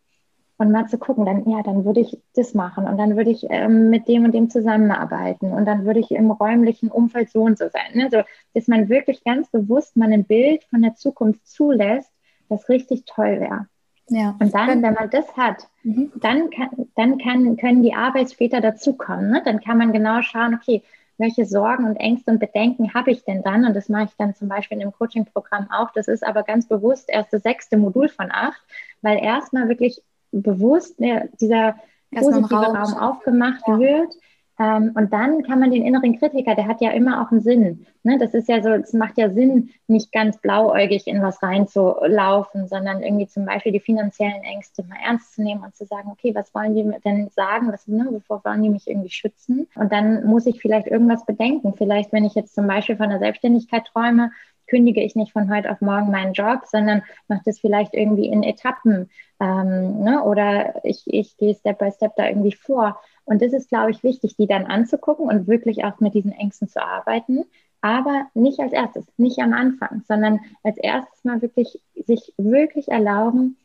Und mal zu gucken, dann ja, dann würde ich das machen und dann würde ich ähm, mit dem und dem zusammenarbeiten und dann würde ich im räumlichen Umfeld so und so sein. Ne? So, dass man wirklich ganz bewusst mal ein Bild von der Zukunft zulässt, das richtig toll wäre. Ja. Und dann, wenn man das hat, mhm. dann, kann, dann kann, können die Arbeit später dazukommen. Ne? Dann kann man genau schauen, okay, welche Sorgen und Ängste und Bedenken habe ich denn dann? Und das mache ich dann zum Beispiel im Coaching-Programm auch. Das ist aber ganz bewusst erst das sechste Modul von acht, weil erstmal wirklich bewusst ne, dieser positive Raum, Raum aufgemacht ja. wird. Ähm, und dann kann man den inneren Kritiker, der hat ja immer auch einen Sinn. Ne? Das ist ja so, es macht ja Sinn, nicht ganz blauäugig in was reinzulaufen, sondern irgendwie zum Beispiel die finanziellen Ängste mal ernst zu nehmen und zu sagen, okay, was wollen die denn sagen, was, ne, bevor wollen die mich irgendwie schützen? Und dann muss ich vielleicht irgendwas bedenken. Vielleicht, wenn ich jetzt zum Beispiel von der Selbstständigkeit träume, kündige ich nicht von heute auf morgen meinen Job, sondern mache das vielleicht irgendwie in Etappen ähm, ne? oder ich, ich gehe Step by Step da irgendwie vor. Und das ist, glaube ich, wichtig, die dann anzugucken und wirklich auch mit diesen Ängsten zu arbeiten. Aber nicht als erstes, nicht am Anfang, sondern als erstes mal wirklich sich wirklich erlauben,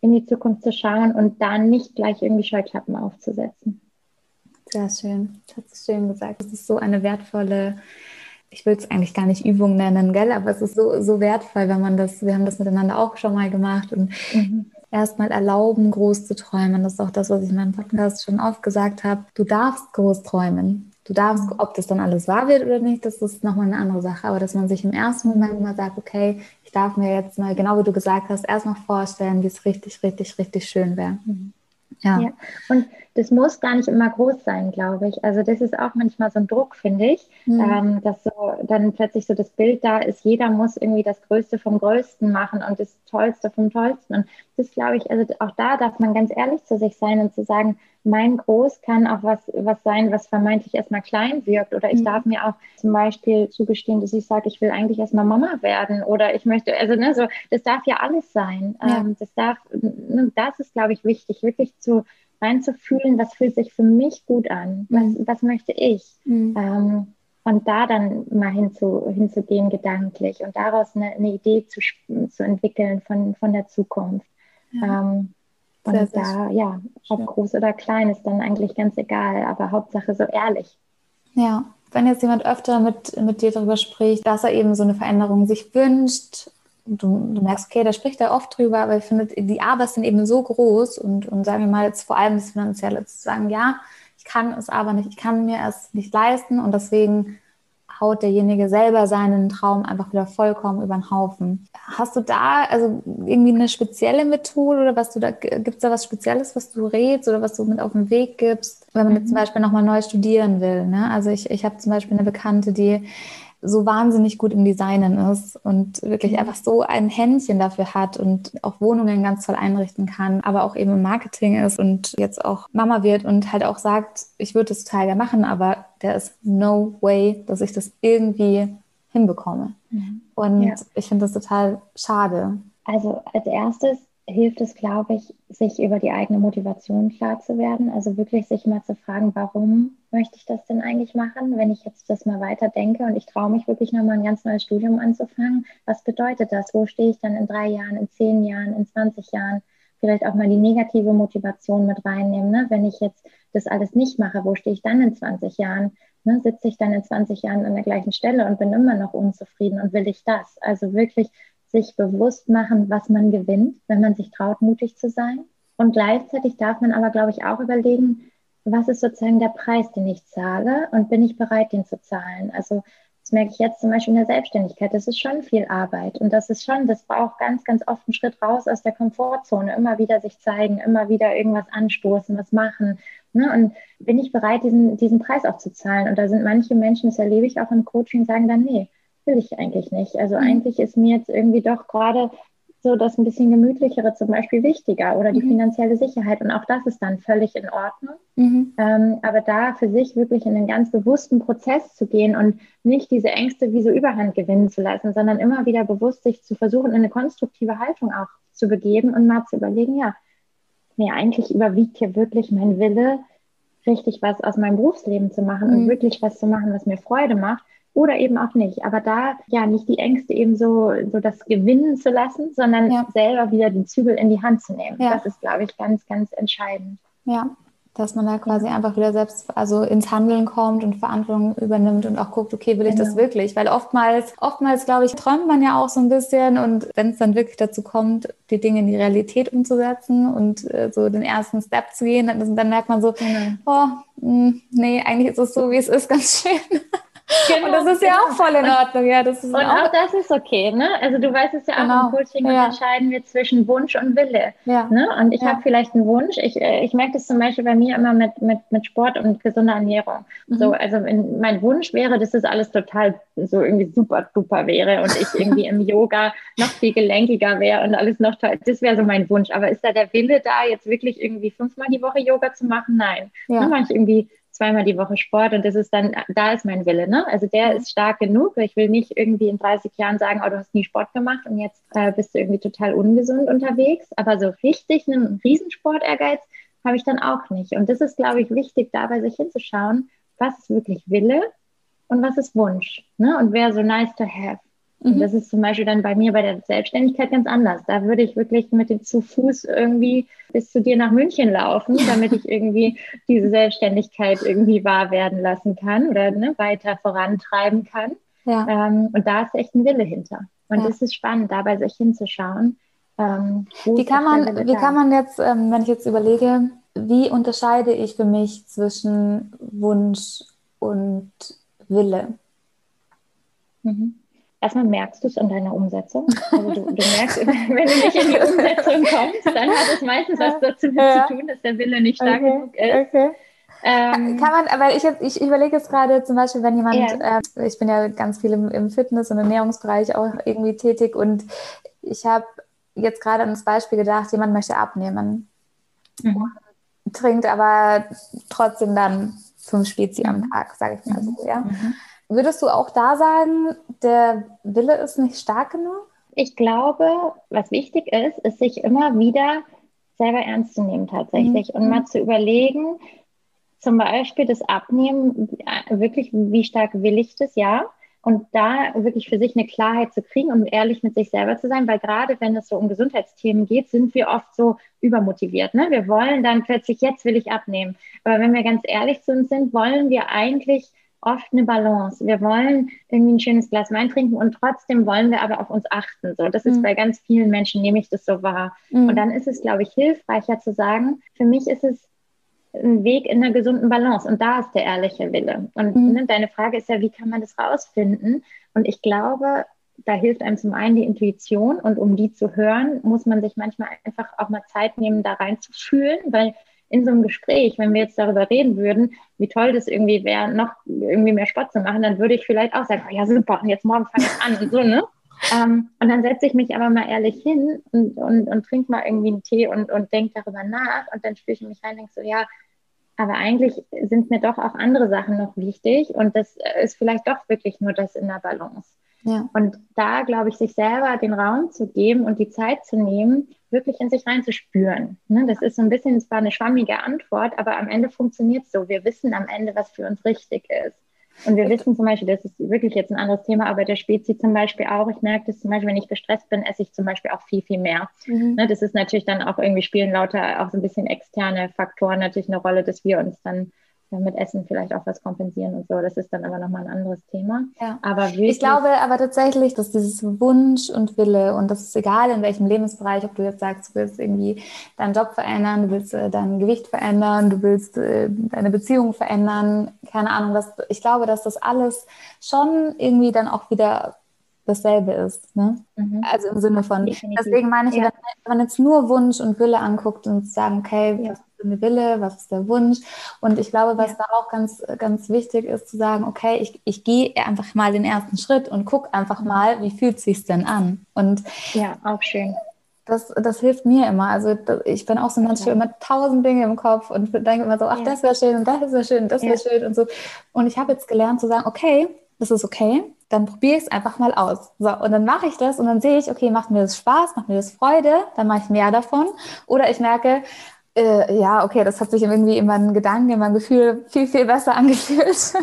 in die Zukunft zu schauen und dann nicht gleich irgendwie Scheuklappen aufzusetzen. Sehr schön. Das hat es schön gesagt. Das ist so eine wertvolle, ich will es eigentlich gar nicht Übung nennen, gell? aber es ist so, so wertvoll, wenn man das, wir haben das miteinander auch schon mal gemacht und mhm. erstmal erlauben, groß zu träumen. Das ist auch das, was ich in meinem Podcast schon oft gesagt habe. Du darfst groß träumen. Du darfst, ob das dann alles wahr wird oder nicht, das ist nochmal eine andere Sache. Aber dass man sich im ersten Moment mal sagt, okay, ich darf mir jetzt mal, genau wie du gesagt hast, erstmal vorstellen, wie es richtig, richtig, richtig schön wäre. Mhm. Ja. ja. Und das muss gar nicht immer groß sein, glaube ich. Also das ist auch manchmal so ein Druck, finde ich, mhm. ähm, dass so dann plötzlich so das Bild da ist, jeder muss irgendwie das Größte vom Größten machen und das Tollste vom Tollsten. Und das glaube ich, also auch da darf man ganz ehrlich zu sich sein und zu sagen, mein Groß kann auch was, was sein, was vermeintlich erstmal klein wirkt. Oder ich mhm. darf mir auch zum Beispiel zugestehen, dass ich sage, ich will eigentlich erstmal Mama werden oder ich möchte, also ne, so, das darf ja alles sein. Ja. Ähm, das darf, ne, das ist, glaube ich, wichtig, wirklich zu reinzufühlen, was fühlt sich für mich gut an, was, mhm. was möchte ich. Mhm. Ähm, und da dann mal hinzu, hinzugehen gedanklich und daraus eine, eine Idee zu, zu entwickeln von, von der Zukunft. Ja. Ähm, und sehr, sehr da, ja, ob schön. groß oder klein ist dann eigentlich ganz egal, aber Hauptsache so ehrlich. Ja, wenn jetzt jemand öfter mit, mit dir darüber spricht, dass er eben so eine Veränderung sich wünscht, du, du merkst, okay, da spricht er oft drüber, aber ich finde, die Arbeit sind eben so groß und, und sagen wir mal jetzt vor allem das Finanzielle zu sagen, ja, ich kann es aber nicht, ich kann mir es nicht leisten und deswegen haut derjenige selber seinen Traum einfach wieder vollkommen über den Haufen. Hast du da also irgendwie eine spezielle Methode oder was du da, gibt es da was Spezielles, was du rätst oder was du mit auf den Weg gibst, wenn man mhm. jetzt zum Beispiel nochmal neu studieren will? Ne? Also ich, ich habe zum Beispiel eine Bekannte, die so wahnsinnig gut im Designen ist und wirklich mhm. einfach so ein Händchen dafür hat und auch Wohnungen ganz toll einrichten kann, aber auch eben im Marketing ist und jetzt auch Mama wird und halt auch sagt, ich würde das total gerne machen, aber there is no way, dass ich das irgendwie hinbekomme. Mhm. Und ja. ich finde das total schade. Also als erstes hilft es, glaube ich, sich über die eigene Motivation klar zu werden. Also wirklich sich mal zu fragen, warum möchte ich das denn eigentlich machen? Wenn ich jetzt das mal weiter denke und ich traue mich wirklich nochmal ein ganz neues Studium anzufangen, was bedeutet das? Wo stehe ich dann in drei Jahren, in zehn Jahren, in 20 Jahren? Vielleicht auch mal die negative Motivation mit reinnehmen. Ne? Wenn ich jetzt das alles nicht mache, wo stehe ich dann in 20 Jahren? Ne? Sitze ich dann in 20 Jahren an der gleichen Stelle und bin immer noch unzufrieden und will ich das? Also wirklich sich bewusst machen, was man gewinnt, wenn man sich traut, mutig zu sein. Und gleichzeitig darf man aber, glaube ich, auch überlegen, was ist sozusagen der Preis, den ich zahle und bin ich bereit, den zu zahlen? Also das merke ich jetzt zum Beispiel in der Selbstständigkeit. Das ist schon viel Arbeit und das ist schon, das braucht ganz, ganz oft einen Schritt raus aus der Komfortzone, immer wieder sich zeigen, immer wieder irgendwas anstoßen, was machen. Ne? Und bin ich bereit, diesen, diesen Preis auch zu zahlen? Und da sind manche Menschen, das erlebe ich auch im Coaching, sagen dann, nee, will ich eigentlich nicht. Also mhm. eigentlich ist mir jetzt irgendwie doch gerade so das ein bisschen gemütlichere zum Beispiel wichtiger oder die mhm. finanzielle Sicherheit. Und auch das ist dann völlig in Ordnung. Mhm. Ähm, aber da für sich wirklich in einen ganz bewussten Prozess zu gehen und nicht diese Ängste wie so Überhand gewinnen zu lassen, sondern immer wieder bewusst sich zu versuchen, in eine konstruktive Haltung auch zu begeben und mal zu überlegen, ja, nee, eigentlich überwiegt hier wirklich mein Wille, richtig was aus meinem Berufsleben zu machen und mhm. wirklich was zu machen, was mir Freude macht oder eben auch nicht. Aber da ja nicht die Ängste eben so, so das gewinnen zu lassen, sondern ja. selber wieder den Zügel in die Hand zu nehmen. Ja. Das ist, glaube ich, ganz, ganz entscheidend. Ja, dass man da quasi einfach wieder selbst also ins Handeln kommt und Verantwortung übernimmt und auch guckt, okay, will ich genau. das wirklich? Weil oftmals, oftmals glaube ich, träumt man ja auch so ein bisschen und wenn es dann wirklich dazu kommt, die Dinge in die Realität umzusetzen und äh, so den ersten Step zu gehen, dann, dann merkt man so, genau. oh, mh, hm, nee, eigentlich ist es so, wie es ist, ganz schön. Genau, und das ist ja auch voll in Ordnung, ja. Das ist und auch, auch, das ist okay, ne? Also du weißt es ja genau. auch, im Coaching ja. unterscheiden wir zwischen Wunsch und Wille. Ja. Ne? Und ich ja. habe vielleicht einen Wunsch. Ich, äh, ich merke das zum Beispiel bei mir immer mit, mit, mit Sport und gesunder Ernährung. Mhm. So, also in, mein Wunsch wäre, dass das alles total so irgendwie super duper wäre und ich irgendwie im Yoga noch viel gelenkiger wäre und alles noch toll. Das wäre so mein Wunsch. Aber ist da der Wille da, jetzt wirklich irgendwie fünfmal die Woche Yoga zu machen? Nein. Ja. Ne? Mache ich irgendwie zweimal die Woche Sport und das ist dann, da ist mein Wille, ne? Also der ist stark genug. Ich will nicht irgendwie in 30 Jahren sagen, oh, du hast nie Sport gemacht und jetzt äh, bist du irgendwie total ungesund unterwegs. Aber so richtig einen Riesensport-Ehrgeiz habe ich dann auch nicht. Und das ist, glaube ich, wichtig, da bei sich hinzuschauen, was ist wirklich Wille und was ist Wunsch. Ne? Und wer so nice to have. Und mhm. das ist zum Beispiel dann bei mir bei der Selbstständigkeit ganz anders. Da würde ich wirklich mit dem zu Fuß irgendwie bis zu dir nach München laufen, damit ich irgendwie diese Selbstständigkeit irgendwie wahr werden lassen kann oder ne, weiter vorantreiben kann. Ja. Ähm, und da ist echt ein Wille hinter. Und ja. das ist spannend, da bei sich hinzuschauen. Ähm, wie kann man, wie kann man jetzt, ähm, wenn ich jetzt überlege, wie unterscheide ich für mich zwischen Wunsch und Wille? Mhm. Erstmal merkst du es an deiner Umsetzung. Also du, du, merkst, wenn du nicht in die Umsetzung kommst, dann hat es meistens was dazu ja. zu tun, dass der Wille nicht stark okay. genug ist. Okay. Ähm, kann man, weil ich, ich überlege jetzt gerade zum Beispiel, wenn jemand, ja. äh, ich bin ja ganz viel im, im Fitness- und Ernährungsbereich auch irgendwie tätig und ich habe jetzt gerade an das Beispiel gedacht, jemand möchte abnehmen, mhm. trinkt aber trotzdem dann fünf Spezi am mhm. Tag, sage ich mal so, ja. Mhm. Würdest du auch da sagen, der Wille ist nicht stark genug? Ich glaube, was wichtig ist, ist sich immer wieder selber ernst zu nehmen tatsächlich mhm. und mal zu überlegen, zum Beispiel das Abnehmen, äh, wirklich, wie stark will ich das, ja? Und da wirklich für sich eine Klarheit zu kriegen und ehrlich mit sich selber zu sein, weil gerade wenn es so um Gesundheitsthemen geht, sind wir oft so übermotiviert. Ne? Wir wollen dann plötzlich, jetzt will ich abnehmen. Aber wenn wir ganz ehrlich zu uns sind, wollen wir eigentlich oft eine Balance. Wir wollen irgendwie ein schönes Glas Wein trinken und trotzdem wollen wir aber auf uns achten. So, das ist mhm. bei ganz vielen Menschen, nehme ich das so wahr. Mhm. Und dann ist es, glaube ich, hilfreicher zu sagen, für mich ist es ein Weg in einer gesunden Balance und da ist der ehrliche Wille. Und mhm. ne, deine Frage ist ja, wie kann man das rausfinden? Und ich glaube, da hilft einem zum einen die Intuition und um die zu hören, muss man sich manchmal einfach auch mal Zeit nehmen, da reinzufühlen, weil in so einem Gespräch, wenn wir jetzt darüber reden würden, wie toll das irgendwie wäre, noch irgendwie mehr Sport zu machen, dann würde ich vielleicht auch sagen, oh ja super, und jetzt morgen fange ich an und so, ne? Ähm, und dann setze ich mich aber mal ehrlich hin und, und, und trinke mal irgendwie einen Tee und, und denke darüber nach und dann spüre ich mich rein und denke so, ja, aber eigentlich sind mir doch auch andere Sachen noch wichtig und das ist vielleicht doch wirklich nur das in der Balance. Ja. Und da, glaube ich, sich selber den Raum zu geben und die Zeit zu nehmen, wirklich in sich reinzuspüren. Ne? Das ist so ein bisschen zwar eine schwammige Antwort, aber am Ende funktioniert es so. Wir wissen am Ende, was für uns richtig ist. Und wir wissen zum Beispiel, das ist wirklich jetzt ein anderes Thema, aber der Spezi zum Beispiel auch, ich merke das zum Beispiel, wenn ich gestresst bin, esse ich zum Beispiel auch viel, viel mehr. Mhm. Ne, das ist natürlich dann auch irgendwie spielen lauter auch so ein bisschen externe Faktoren natürlich eine Rolle, dass wir uns dann mit Essen vielleicht auch was kompensieren und so. Das ist dann aber nochmal ein anderes Thema. Ja. Aber ich glaube aber tatsächlich, dass dieses Wunsch und Wille und das ist egal in welchem Lebensbereich, ob du jetzt sagst, du willst irgendwie deinen Job verändern, du willst äh, dein Gewicht verändern, du willst äh, deine Beziehung verändern, keine Ahnung, was, ich glaube, dass das alles schon irgendwie dann auch wieder dasselbe ist. Ne? Mhm. Also im Sinne von, Definitiv. deswegen meine ich, ja. wenn, man jetzt nur Wunsch und Wille anguckt und sagen, okay, ja. Ist der Wille, was ist der Wunsch? Und ich glaube, was ja. da auch ganz, ganz wichtig ist, zu sagen, okay, ich, ich gehe einfach mal den ersten Schritt und gucke einfach mhm. mal, wie fühlt es sich denn an? Und ja, auch schön. Das, das hilft mir immer. Also ich bin auch so ein Mensch, ja. immer tausend Dinge im Kopf und denke immer so, ach, das wäre schön und das wäre schön und das wäre schön und so. Und ich habe jetzt gelernt zu sagen, okay, das ist okay dann probiere ich es einfach mal aus. So, und dann mache ich das und dann sehe ich, okay, macht mir das Spaß, macht mir das Freude, dann mache ich mehr davon. Oder ich merke, äh, ja, okay, das hat sich irgendwie in meinen Gedanken, in meinem Gefühl viel, viel besser angefühlt.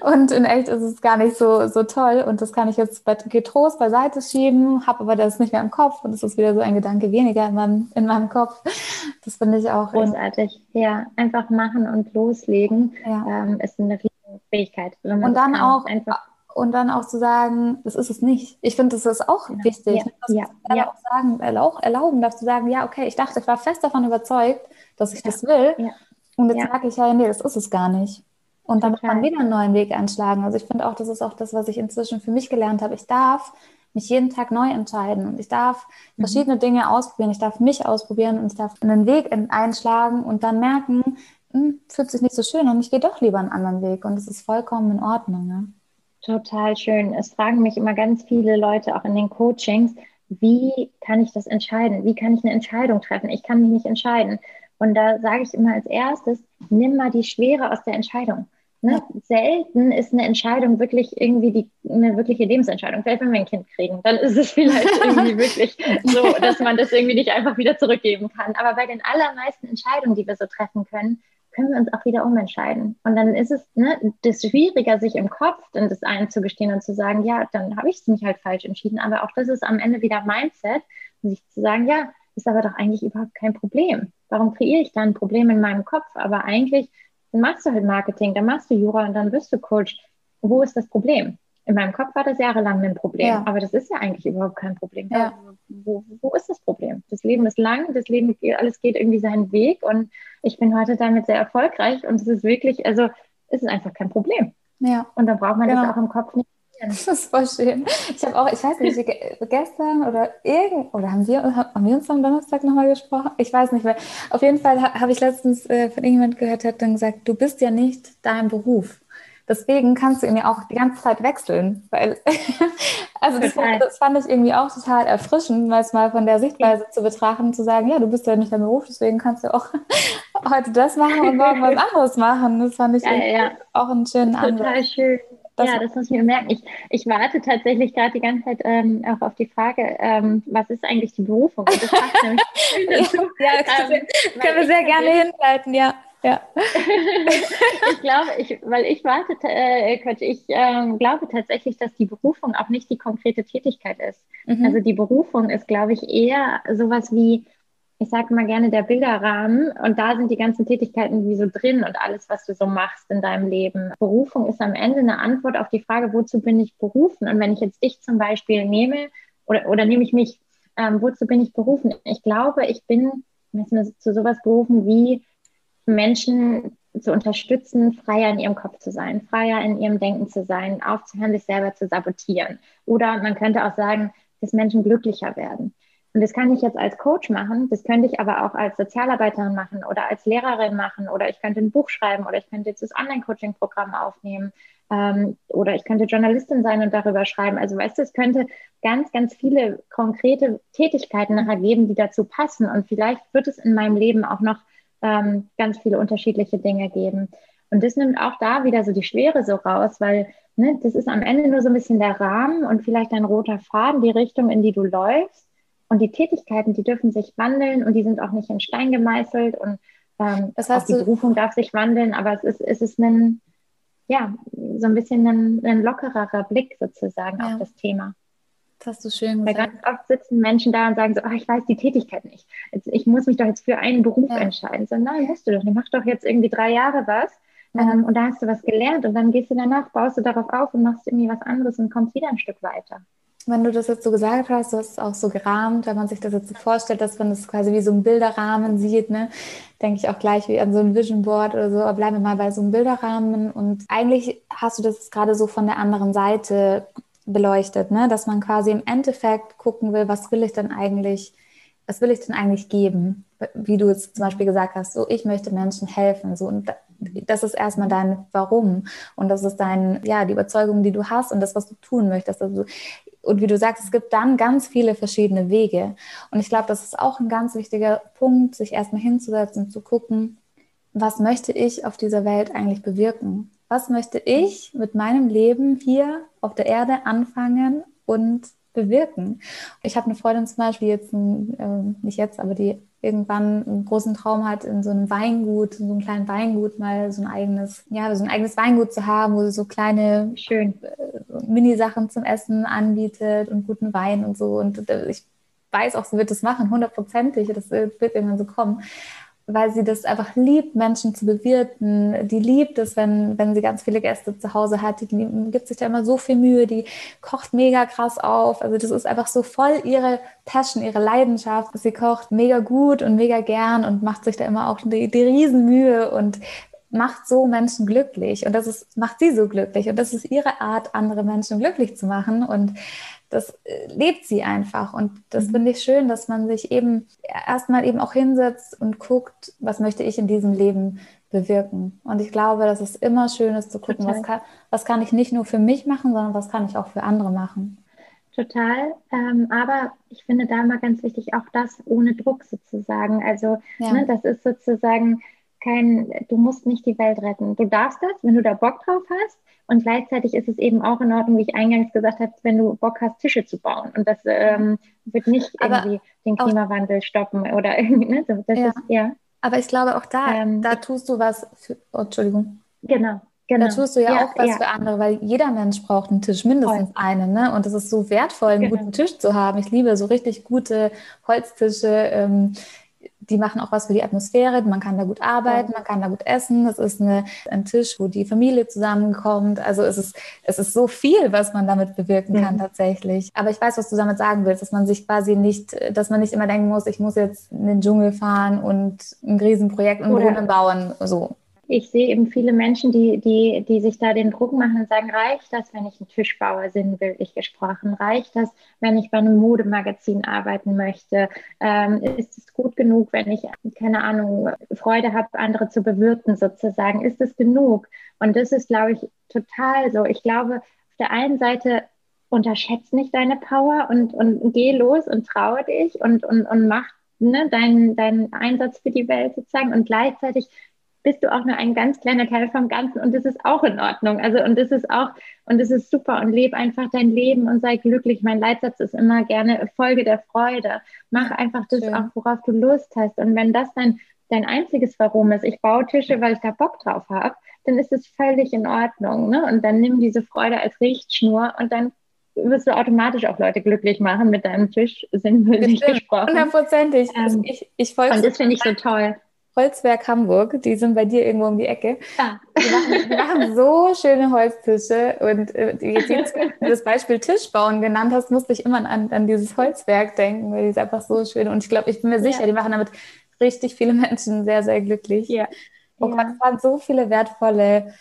und in echt ist es gar nicht so, so toll. Und das kann ich jetzt getrost beiseite schieben, habe aber das nicht mehr im Kopf und es ist wieder so ein Gedanke weniger in meinem, in meinem Kopf. Das finde ich auch großartig. Ja, einfach machen und loslegen ja. ähm, ist eine Fähigkeit. Und dann auch einfach und dann auch zu sagen, das ist es nicht. Ich finde, das ist auch ja, wichtig, ja, dass ja, du ja. auch sagen, erlaub, erlauben darfst du sagen, ja, okay, ich dachte, ich war fest davon überzeugt, dass ich das will. Und jetzt sage ich ja, nee, das ist es gar nicht. Und dann kann man wieder einen neuen Weg einschlagen. Also ich finde auch, das ist auch das, was ich inzwischen für mich gelernt habe. Ich darf mich jeden Tag neu entscheiden und ich darf mhm. verschiedene Dinge ausprobieren. Ich darf mich ausprobieren und ich darf einen Weg einschlagen und dann merken, hm, fühlt sich nicht so schön und ich gehe doch lieber einen anderen Weg und es ist vollkommen in Ordnung. Ne? Total schön. Es fragen mich immer ganz viele Leute auch in den Coachings, wie kann ich das entscheiden? Wie kann ich eine Entscheidung treffen? Ich kann mich nicht entscheiden. Und da sage ich immer als erstes, nimm mal die Schwere aus der Entscheidung. Ne? Selten ist eine Entscheidung wirklich irgendwie die, eine wirkliche Lebensentscheidung. Vielleicht, wenn wir ein Kind kriegen, dann ist es vielleicht irgendwie wirklich so, dass man das irgendwie nicht einfach wieder zurückgeben kann. Aber bei den allermeisten Entscheidungen, die wir so treffen können, können wir uns auch wieder umentscheiden. Und dann ist es ne, das schwieriger, sich im Kopf dann das einzugestehen und zu sagen, ja, dann habe ich es mich halt falsch entschieden. Aber auch das ist am Ende wieder Mindset, sich zu sagen, ja, ist aber doch eigentlich überhaupt kein Problem. Warum kreiere ich da ein Problem in meinem Kopf? Aber eigentlich dann machst du halt Marketing, dann machst du Jura und dann wirst du Coach. Wo ist das Problem? In meinem Kopf war das jahrelang ein Problem, ja. aber das ist ja eigentlich überhaupt kein Problem. Ja. Wo, wo, ist das Problem? Das Leben ist lang, das Leben, alles geht irgendwie seinen Weg und ich bin heute damit sehr erfolgreich und es ist wirklich, also es ist einfach kein Problem. Ja. Und dann braucht man genau. das auch im Kopf nicht das ist voll schön. Ich habe auch, ich weiß nicht, gestern oder irgend oder haben wir, haben wir uns am Donnerstag nochmal gesprochen? Ich weiß nicht mehr. Auf jeden Fall habe ich letztens äh, von irgendjemand gehört, der hat dann gesagt, du bist ja nicht dein Beruf. Deswegen kannst du ihn ja auch die ganze Zeit wechseln. Weil, also das, das, fand ich irgendwie auch total erfrischend, mal es mal von der Sichtweise zu betrachten, zu sagen, ja, du bist ja nicht dein Beruf, deswegen kannst du auch heute das machen und morgen was anderes machen. Das fand ich ja, ja. auch einen schönen Ansatz. Total schön. Das ja, das muss ich mir merken. Ich, ich warte tatsächlich gerade die ganze Zeit ähm, auch auf die Frage, ähm, was ist eigentlich die Berufung? Und das passt nämlich dazu. ja, ähm, können wir sehr gerne hinleiten, ja. Ja. ich glaube, ich, weil ich warte, äh, Quatsch, ich äh, glaube tatsächlich, dass die Berufung auch nicht die konkrete Tätigkeit ist. Mhm. Also die Berufung ist, glaube ich, eher sowas wie ich sage mal gerne der Bilderrahmen und da sind die ganzen Tätigkeiten wie so drin und alles, was du so machst in deinem Leben. Berufung ist am Ende eine Antwort auf die Frage, wozu bin ich berufen? Und wenn ich jetzt dich zum Beispiel nehme oder, oder nehme ich mich, ähm, wozu bin ich berufen? Ich glaube, ich bin zu sowas berufen wie Menschen zu unterstützen, freier in ihrem Kopf zu sein, freier in ihrem Denken zu sein, aufzuhören, sich selber zu sabotieren. Oder man könnte auch sagen, dass Menschen glücklicher werden. Und das kann ich jetzt als Coach machen, das könnte ich aber auch als Sozialarbeiterin machen oder als Lehrerin machen oder ich könnte ein Buch schreiben oder ich könnte jetzt das Online-Coaching-Programm aufnehmen ähm, oder ich könnte Journalistin sein und darüber schreiben. Also weißt du, es könnte ganz, ganz viele konkrete Tätigkeiten nachher geben, die dazu passen und vielleicht wird es in meinem Leben auch noch ähm, ganz viele unterschiedliche Dinge geben. Und das nimmt auch da wieder so die Schwere so raus, weil ne, das ist am Ende nur so ein bisschen der Rahmen und vielleicht ein roter Faden, die Richtung, in die du läufst. Und die Tätigkeiten, die dürfen sich wandeln und die sind auch nicht in Stein gemeißelt und ähm, das heißt, auch die Berufung darf sich wandeln, aber es ist, es ist ein, ja, so ein bisschen ein, ein lockererer Blick sozusagen ja. auf das Thema. Das hast du schön gesagt. Weil ganz oft sitzen Menschen da und sagen so, ach, ich weiß die Tätigkeit nicht. Jetzt, ich muss mich doch jetzt für einen Beruf ja. entscheiden. So, nein, musst du doch nicht. Mach doch jetzt irgendwie drei Jahre was ähm, und da hast du was gelernt und dann gehst du danach, baust du darauf auf und machst irgendwie was anderes und kommst wieder ein Stück weiter wenn du das jetzt so gesagt hast, du hast es auch so gerahmt, wenn man sich das jetzt so vorstellt, dass man das quasi wie so ein Bilderrahmen sieht, ne, denke ich auch gleich wie an so ein Vision Board oder so, aber bleiben wir mal bei so einem Bilderrahmen und eigentlich hast du das gerade so von der anderen Seite beleuchtet, ne, dass man quasi im Endeffekt gucken will, was will ich denn eigentlich, was will ich denn eigentlich geben? Wie du jetzt zum Beispiel gesagt hast, so ich möchte Menschen helfen, so und das ist erstmal dein Warum und das ist dein, ja, die Überzeugung, die du hast und das, was du tun möchtest. Also und wie du sagst, es gibt dann ganz viele verschiedene Wege. Und ich glaube, das ist auch ein ganz wichtiger Punkt, sich erstmal hinzusetzen zu gucken, was möchte ich auf dieser Welt eigentlich bewirken? Was möchte ich mit meinem Leben hier auf der Erde anfangen und bewirken? Ich habe eine Freundin zum Beispiel jetzt, äh, nicht jetzt, aber die irgendwann einen großen Traum hat, in so einem Weingut, in so einem kleinen Weingut mal so ein eigenes, ja, so ein eigenes Weingut zu haben, wo sie so kleine, schön äh, Mini-Sachen zum Essen anbietet und guten Wein und so. Und äh, ich weiß auch, sie wird das machen, hundertprozentig. Das wird irgendwann so kommen weil sie das einfach liebt, Menschen zu bewirten. Die liebt es, wenn, wenn sie ganz viele Gäste zu Hause hat. Die, gibt sich da immer so viel Mühe, die kocht mega krass auf. Also das ist einfach so voll ihre Passion, ihre Leidenschaft. Sie kocht mega gut und mega gern und macht sich da immer auch die, die Riesenmühe und macht so Menschen glücklich. Und das ist, macht sie so glücklich. Und das ist ihre Art, andere Menschen glücklich zu machen. Und das äh, lebt sie einfach. Und das mhm. finde ich schön, dass man sich eben erstmal eben auch hinsetzt und guckt, was möchte ich in diesem Leben bewirken. Und ich glaube, dass es immer schön ist zu gucken, was kann, was kann ich nicht nur für mich machen, sondern was kann ich auch für andere machen. total. Ähm, aber ich finde da mal ganz wichtig, auch das ohne Druck sozusagen. Also ja. ne, das ist sozusagen kein, du musst nicht die Welt retten. Du darfst das, wenn du da Bock drauf hast. Und gleichzeitig ist es eben auch in Ordnung, wie ich eingangs gesagt habe, wenn du Bock hast, Tische zu bauen. Und das ähm, wird nicht aber irgendwie den Klimawandel stoppen oder irgendwie, ne? Das ja. Ist, ja. Aber ich glaube auch da, ähm, da tust du was für, oh, Entschuldigung. Genau. Genau. Da tust du ja, ja auch was ja. für andere, weil jeder Mensch braucht einen Tisch, mindestens Voll. einen. Ne? Und es ist so wertvoll, einen genau. guten Tisch zu haben. Ich liebe so richtig gute Holztische. Ähm, die machen auch was für die Atmosphäre. Man kann da gut arbeiten, man kann da gut essen. Es ist eine, ein Tisch, wo die Familie zusammenkommt. Also es ist, es ist so viel, was man damit bewirken kann mhm. tatsächlich. Aber ich weiß, was du damit sagen willst, dass man sich quasi nicht, dass man nicht immer denken muss, ich muss jetzt in den Dschungel fahren und ein Riesenprojekt und Brunnen bauen. So ich sehe eben viele Menschen, die, die, die sich da den Druck machen und sagen, reicht das, wenn ich einen Tisch baue, sinnbildlich gesprochen? Reicht das, wenn ich bei einem Modemagazin arbeiten möchte? Ähm, ist es gut genug, wenn ich, keine Ahnung, Freude habe, andere zu bewirten sozusagen? Ist es genug? Und das ist, glaube ich, total so. Ich glaube, auf der einen Seite unterschätzt nicht deine Power und, und geh los und traue dich und, und, und mach ne, deinen, deinen Einsatz für die Welt sozusagen. Und gleichzeitig bist du auch nur ein ganz kleiner Teil vom Ganzen und das ist auch in Ordnung. Also und das ist auch und das ist super und lebe einfach dein Leben und sei glücklich. Mein Leitsatz ist immer gerne Folge der Freude. Mach einfach das Schön. auch, worauf du Lust hast. Und wenn das dein dein einziges Warum ist, ich baue Tische, weil ich da Bock drauf habe, dann ist es völlig in Ordnung. Ne? Und dann nimm diese Freude als Richtschnur und dann wirst du automatisch auch Leute glücklich machen mit deinem Tisch, sinnbildlich gesprochen. Hundertprozentig. Ähm, ich, ich und das finde ich so toll. Holzwerk Hamburg, die sind bei dir irgendwo um die Ecke. Ja. Die, machen, die machen so schöne Holztische und äh, jetzt, jetzt das Beispiel Tischbauen genannt hast, musste ich immer an, an dieses Holzwerk denken, weil die ist einfach so schön und ich glaube, ich bin mir sicher, ja. die machen damit richtig viele Menschen sehr, sehr glücklich. Ja. Oh Gott, es waren so viele wertvolle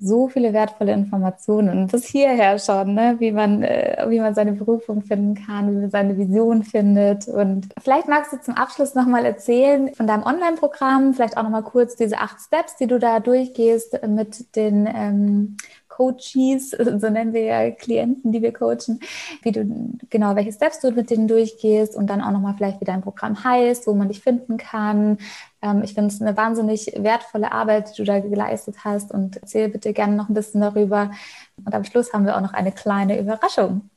so viele wertvolle Informationen und bis hierher schon, ne? wie, man, äh, wie man seine Berufung finden kann, wie man seine Vision findet. Und vielleicht magst du zum Abschluss nochmal erzählen von deinem Online-Programm, vielleicht auch nochmal kurz diese acht Steps, die du da durchgehst mit den ähm, Coaches, so nennen wir ja Klienten, die wir coachen, wie du genau, welche Steps du mit denen durchgehst und dann auch nochmal vielleicht, wie dein Programm heißt, wo man dich finden kann. Ähm, ich finde es eine wahnsinnig wertvolle Arbeit, die du da geleistet hast und erzähl bitte gerne noch ein bisschen darüber. Und am Schluss haben wir auch noch eine kleine Überraschung.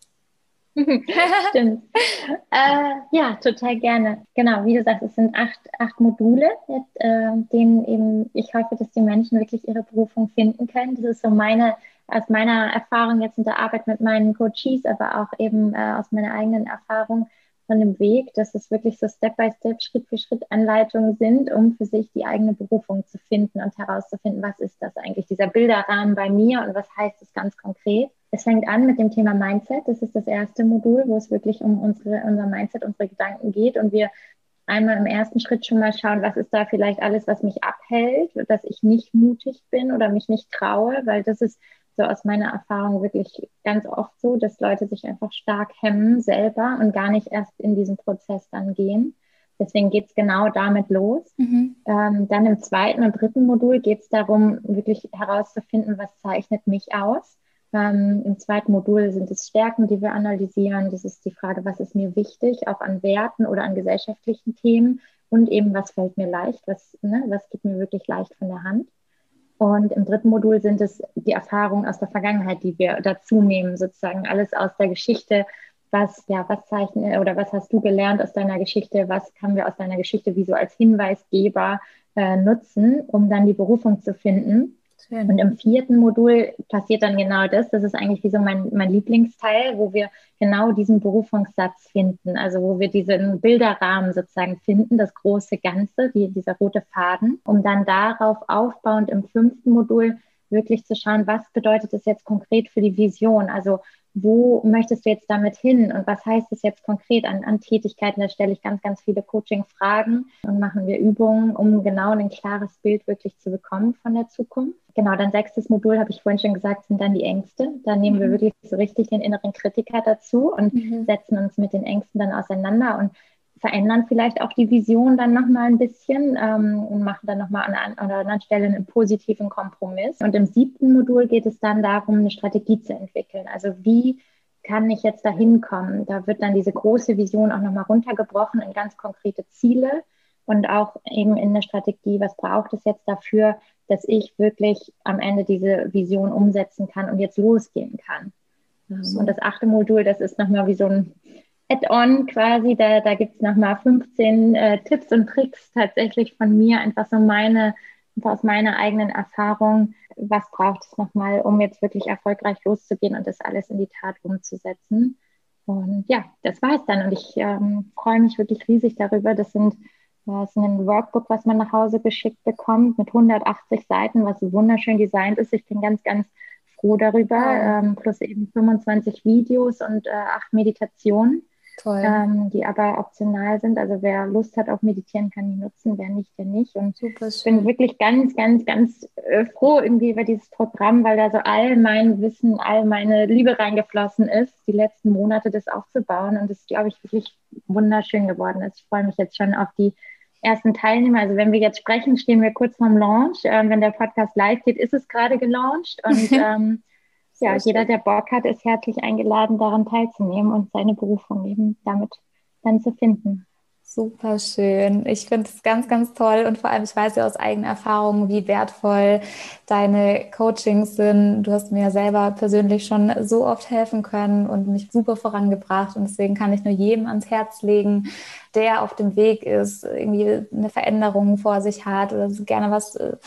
Stimmt. äh, ja, total gerne. Genau, wie du sagst, es sind acht, acht Module, jetzt, äh, denen eben ich hoffe, dass die Menschen wirklich ihre Berufung finden können. Das ist so meine, aus meiner Erfahrung jetzt in der Arbeit mit meinen Coaches, aber auch eben äh, aus meiner eigenen Erfahrung von dem Weg, dass es wirklich so Step by Step, Schritt für Schritt Anleitungen sind, um für sich die eigene Berufung zu finden und herauszufinden, was ist das eigentlich, dieser Bilderrahmen bei mir und was heißt es ganz konkret. Es fängt an mit dem Thema Mindset. Das ist das erste Modul, wo es wirklich um unsere, unser Mindset, unsere Gedanken geht und wir einmal im ersten Schritt schon mal schauen, was ist da vielleicht alles, was mich abhält, dass ich nicht mutig bin oder mich nicht traue, weil das ist so aus meiner Erfahrung wirklich ganz oft so, dass Leute sich einfach stark hemmen selber und gar nicht erst in diesen Prozess dann gehen. Deswegen geht es genau damit los. Mhm. Ähm, dann im zweiten und dritten Modul geht es darum, wirklich herauszufinden, was zeichnet mich aus. Ähm, Im zweiten Modul sind es Stärken, die wir analysieren. Das ist die Frage, was ist mir wichtig, auch an Werten oder an gesellschaftlichen Themen und eben, was fällt mir leicht, was, ne, was geht mir wirklich leicht von der Hand. Und im dritten Modul sind es die Erfahrungen aus der Vergangenheit, die wir dazu nehmen, sozusagen alles aus der Geschichte. Was, ja, was zeichnet oder was hast du gelernt aus deiner Geschichte? Was können wir aus deiner Geschichte wie so als Hinweisgeber äh, nutzen, um dann die Berufung zu finden? Schön. Und im vierten Modul passiert dann genau das. Das ist eigentlich wie so mein, mein Lieblingsteil, wo wir genau diesen Berufungssatz finden. Also wo wir diesen Bilderrahmen sozusagen finden, das große Ganze, die, dieser rote Faden, um dann darauf aufbauend im fünften Modul wirklich zu schauen, was bedeutet das jetzt konkret für die Vision? Also wo möchtest du jetzt damit hin und was heißt es jetzt konkret an, an Tätigkeiten? Da stelle ich ganz, ganz viele Coaching-Fragen und machen wir Übungen, um genau ein klares Bild wirklich zu bekommen von der Zukunft. Genau, dann sechstes Modul, habe ich vorhin schon gesagt, sind dann die Ängste. Da nehmen mhm. wir wirklich so richtig den inneren Kritiker dazu und mhm. setzen uns mit den Ängsten dann auseinander und verändern vielleicht auch die Vision dann nochmal ein bisschen ähm, und machen dann nochmal an, an einer anderen Stelle einen positiven Kompromiss. Und im siebten Modul geht es dann darum, eine Strategie zu entwickeln. Also wie kann ich jetzt dahin kommen? Da wird dann diese große Vision auch nochmal runtergebrochen in ganz konkrete Ziele und auch eben in der Strategie, was braucht es jetzt dafür, dass ich wirklich am Ende diese Vision umsetzen kann und jetzt losgehen kann. So. Und das achte Modul, das ist nochmal wie so ein Add-on quasi. Da, da gibt es nochmal 15 äh, Tipps und Tricks tatsächlich von mir, einfach so meine, aus meiner eigenen Erfahrung, was braucht es nochmal, um jetzt wirklich erfolgreich loszugehen und das alles in die Tat umzusetzen. Und ja, das war es dann. Und ich ähm, freue mich wirklich riesig darüber. Das sind das ist ein Workbook, was man nach Hause geschickt bekommt mit 180 Seiten, was wunderschön designt ist. Ich bin ganz, ganz froh darüber. Ja. Ähm, plus eben 25 Videos und äh, acht Meditationen ähm, die aber optional sind. Also wer Lust hat auf Meditieren, kann die nutzen, wer nicht, der nicht. Und ich bin wirklich ganz, ganz, ganz äh, froh irgendwie über dieses Programm, weil da so all mein Wissen, all meine Liebe reingeflossen ist, die letzten Monate das aufzubauen. Und das, glaube ich, wirklich wunderschön geworden ist. Ich freue mich jetzt schon auf die ersten Teilnehmer. Also wenn wir jetzt sprechen, stehen wir kurz vorm Launch. Ähm, wenn der Podcast live geht, ist es gerade gelauncht. Und ähm, ja, jeder, der Bock hat, ist herzlich eingeladen, daran teilzunehmen und seine Berufung eben damit dann zu finden. Super schön. Ich finde es ganz, ganz toll und vor allem, ich weiß ja aus eigener Erfahrung, wie wertvoll deine Coachings sind. Du hast mir selber persönlich schon so oft helfen können und mich super vorangebracht und deswegen kann ich nur jedem ans Herz legen, der auf dem Weg ist, irgendwie eine Veränderung vor sich hat oder gerne was äh,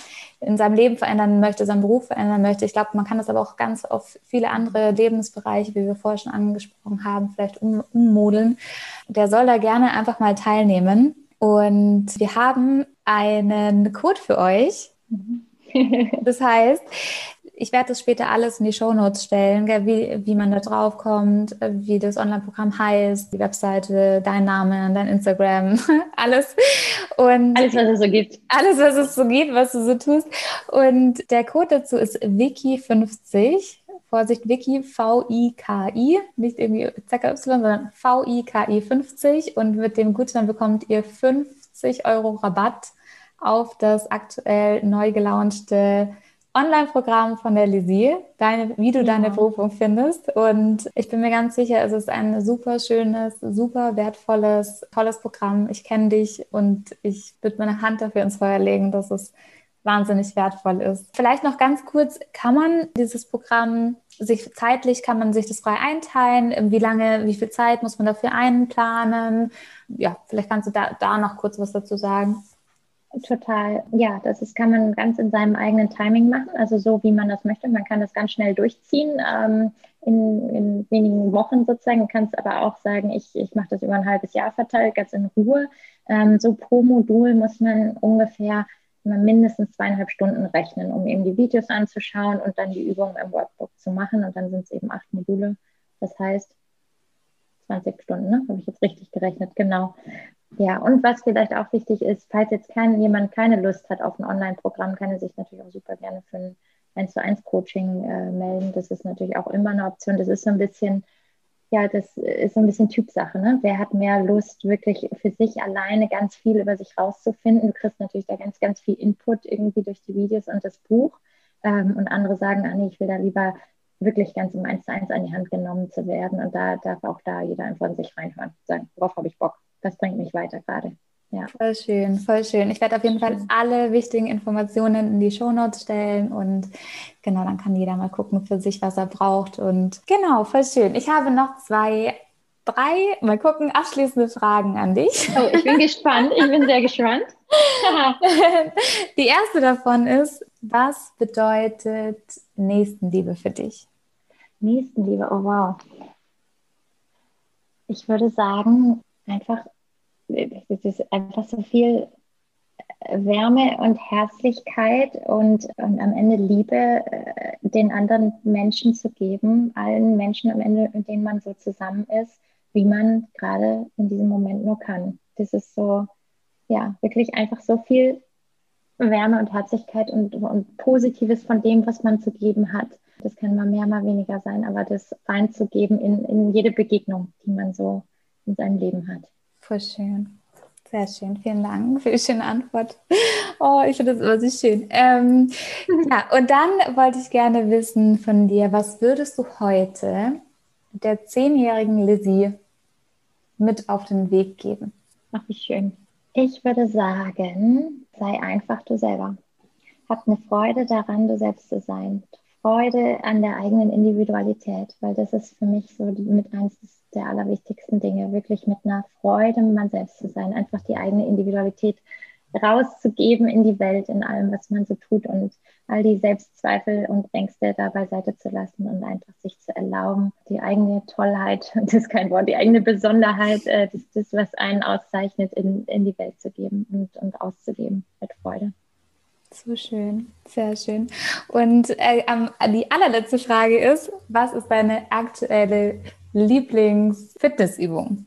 in seinem Leben verändern möchte, seinen Beruf verändern möchte. Ich glaube, man kann das aber auch ganz auf viele andere Lebensbereiche, wie wir vorher schon angesprochen haben, vielleicht um, ummodeln. Der soll da gerne einfach mal teilnehmen. Und wir haben einen Code für euch. Mhm. Das heißt, ich werde das später alles in die Shownotes stellen, gell, wie, wie man da drauf kommt, wie das Online-Programm heißt, die Webseite, dein Name, dein Instagram, alles. Und alles, was es so gibt. Alles, was es so gibt, was du so tust. Und der Code dazu ist Wiki50. Vorsicht, Wiki, V-I-K-I, nicht irgendwie ZKY, sondern V-I-K-I 50. Und mit dem Gutschein bekommt ihr 50 Euro Rabatt auf das aktuell neu gelaunchte Online-Programm von der Lizzie, deine, wie du ja. deine Berufung findest. Und ich bin mir ganz sicher, es ist ein super schönes, super wertvolles, tolles Programm. Ich kenne dich und ich würde meine Hand dafür ins Feuer legen, dass es wahnsinnig wertvoll ist. Vielleicht noch ganz kurz, kann man dieses Programm sich zeitlich, kann man sich das frei einteilen? Wie lange, wie viel Zeit muss man dafür einplanen? Ja, vielleicht kannst du da, da noch kurz was dazu sagen. Total, ja, das ist, kann man ganz in seinem eigenen Timing machen, also so wie man das möchte. Man kann das ganz schnell durchziehen ähm, in, in, wenigen Wochen sozusagen. Du kannst aber auch sagen, ich, ich mache das über ein halbes Jahr verteilt, ganz in Ruhe. Ähm, so pro Modul muss man ungefähr mindestens zweieinhalb Stunden rechnen, um eben die Videos anzuschauen und dann die Übungen im Workbook zu machen. Und dann sind es eben acht Module. Das heißt, 20 Stunden, ne? Habe ich jetzt richtig gerechnet, genau. Ja, und was vielleicht auch wichtig ist, falls jetzt kein, jemand keine Lust hat auf ein Online-Programm, kann er sich natürlich auch super gerne für ein 1 zu 1 Coaching äh, melden. Das ist natürlich auch immer eine Option. Das ist so ein bisschen, ja, das ist so ein bisschen Typsache. Ne? Wer hat mehr Lust, wirklich für sich alleine ganz viel über sich rauszufinden? Du kriegst natürlich da ganz, ganz viel Input irgendwie durch die Videos und das Buch. Ähm, und andere sagen, ah, ich will da lieber wirklich ganz im 1 zu 1 an die Hand genommen zu werden. Und da darf auch da jeder einfach in sich reinhören, sagen, worauf habe ich Bock? Das bringt mich weiter gerade. Ja. Voll schön, voll schön. Ich werde auf jeden Fall alle wichtigen Informationen in die Shownotes stellen und genau, dann kann jeder mal gucken für sich, was er braucht. Und genau, voll schön. Ich habe noch zwei, drei, mal gucken, abschließende Fragen an dich. Oh, ich bin gespannt, ich bin sehr gespannt. Die erste davon ist, was bedeutet Nächstenliebe für dich? Nächstenliebe, oh wow. Ich würde sagen, einfach, es ist einfach so viel Wärme und Herzlichkeit und, und am Ende Liebe äh, den anderen Menschen zu geben, allen Menschen am Ende, mit denen man so zusammen ist, wie man gerade in diesem Moment nur kann. Das ist so, ja, wirklich einfach so viel Wärme und Herzlichkeit und, und Positives von dem, was man zu geben hat. Das kann mal mehr, mal weniger sein, aber das reinzugeben in, in jede Begegnung, die man so in seinem Leben hat. Voll schön. Sehr schön. Vielen Dank für die schöne Antwort. Oh, ich finde das immer so schön. Ähm, ja, und dann wollte ich gerne wissen von dir, was würdest du heute der zehnjährigen Lizzie mit auf den Weg geben? Ach, wie schön. Ich würde sagen, sei einfach du selber. Hab eine Freude daran, du selbst zu sein. Freude an der eigenen Individualität, weil das ist für mich so mit eins der allerwichtigsten Dinge, wirklich mit einer Freude man selbst zu sein, einfach die eigene Individualität rauszugeben in die Welt, in allem, was man so tut und all die Selbstzweifel und Ängste da beiseite zu lassen und einfach sich zu erlauben, die eigene Tollheit, das ist kein Wort, die eigene Besonderheit, äh, das, das was einen auszeichnet, in, in die Welt zu geben und, und auszuleben mit Freude. So schön, sehr schön. Und äh, die allerletzte Frage ist, was ist deine aktuelle Lieblings-Fitnessübung?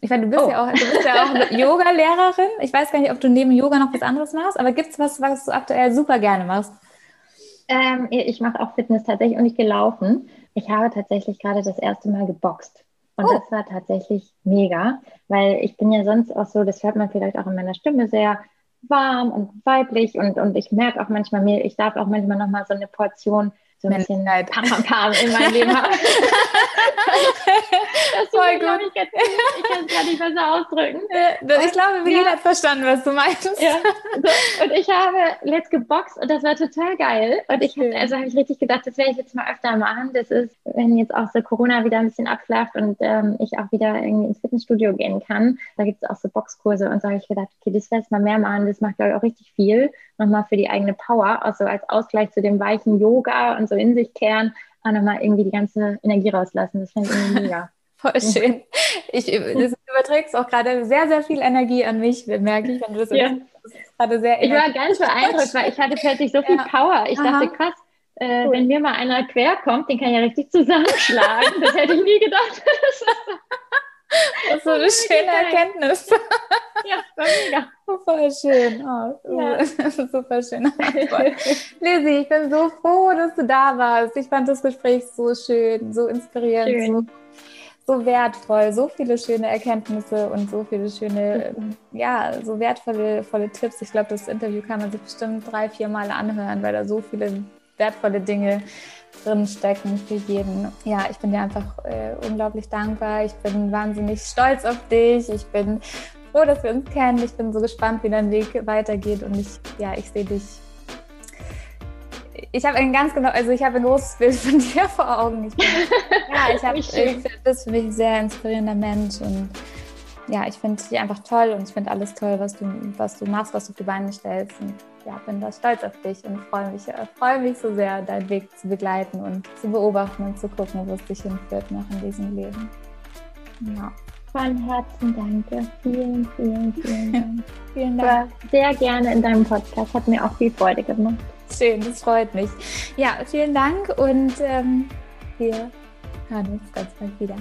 Ich meine, du bist oh. ja auch, du bist ja auch Yoga-Lehrerin. Ich weiß gar nicht, ob du neben Yoga noch was anderes machst, aber gibt es was, was du aktuell super gerne machst? Ähm, ich mache auch Fitness tatsächlich und ich gelaufen. Ich habe tatsächlich gerade das erste Mal geboxt. Und oh. das war tatsächlich mega, weil ich bin ja sonst auch so, das hört man vielleicht auch in meiner Stimme sehr warm und weiblich und, und ich merke auch manchmal mir, ich darf auch manchmal nochmal so eine Portion so ein bisschen Pam Pam Pam in meinem Leben habe. das Voll gut. Ich, ich kann es gar nicht besser ausdrücken. Ich glaube, Melina ja. hat verstanden, was du meinst. Ja. So, und ich habe let's geboxt und das war total geil. Und ich habe also habe ich richtig gedacht, das werde ich jetzt mal öfter machen. Das ist, wenn jetzt auch so Corona wieder ein bisschen abflacht und ähm, ich auch wieder irgendwie ins Fitnessstudio gehen kann, da gibt es auch so Boxkurse und so habe ich gedacht, okay, das werde ich mal mehr machen. Das macht, glaube ich, auch richtig viel. Nochmal für die eigene Power, also als Ausgleich zu dem weichen Yoga und so in sich kehren, auch nochmal irgendwie die ganze Energie rauslassen. Das finde ich irgendwie mega. Voll schön. Ich, das überträgst auch gerade sehr, sehr viel Energie an mich, merke ich, wenn du das, ja. gerade sehr Ich war ganz beeindruckt, weil ich hatte plötzlich so viel ja. Power. Ich Aha. dachte, krass, äh, cool. wenn mir mal einer quer kommt, den kann ich ja richtig zusammenschlagen. das hätte ich nie gedacht. Das ist so eine schöne Erkenntnis. Ja, war mega. Voll schön. Oh, ja. Super schön. Lizzie, ich bin so froh, dass du da warst. Ich fand das Gespräch so schön, so inspirierend, schön. so, so, wertvoll, so viele schöne Erkenntnisse und so viele schöne, ja, so wertvolle volle Tipps. Ich glaube, das Interview kann man sich bestimmt drei, vier Mal anhören, weil da so viele wertvolle Dinge drin stecken für jeden. Ja, ich bin dir einfach äh, unglaublich dankbar. Ich bin wahnsinnig stolz auf dich. Ich bin froh, dass wir uns kennen. Ich bin so gespannt, wie dein Weg weitergeht und ich, ja, ich sehe dich. Ich habe ein ganz genau, also ich habe ein großes Bild von dir vor Augen. Ich bin, ja, ich habe, ich, bist für mich ein sehr inspirierender Mensch und ja, ich finde dich einfach toll und ich finde alles toll, was du, was du machst, was du auf die Beine stellst. Und ja, bin da stolz auf dich und freue mich, äh, freue mich so sehr, deinen Weg zu begleiten und zu beobachten und zu gucken, wo es dich hinführt noch in diesem Leben. Ja. Von Herzen danke. Vielen, vielen, vielen Dank. vielen Dank. sehr gerne in deinem Podcast. Hat mir auch viel Freude gemacht. Schön, das freut mich. Ja, vielen Dank und ähm, wir hören uns ganz bald wieder.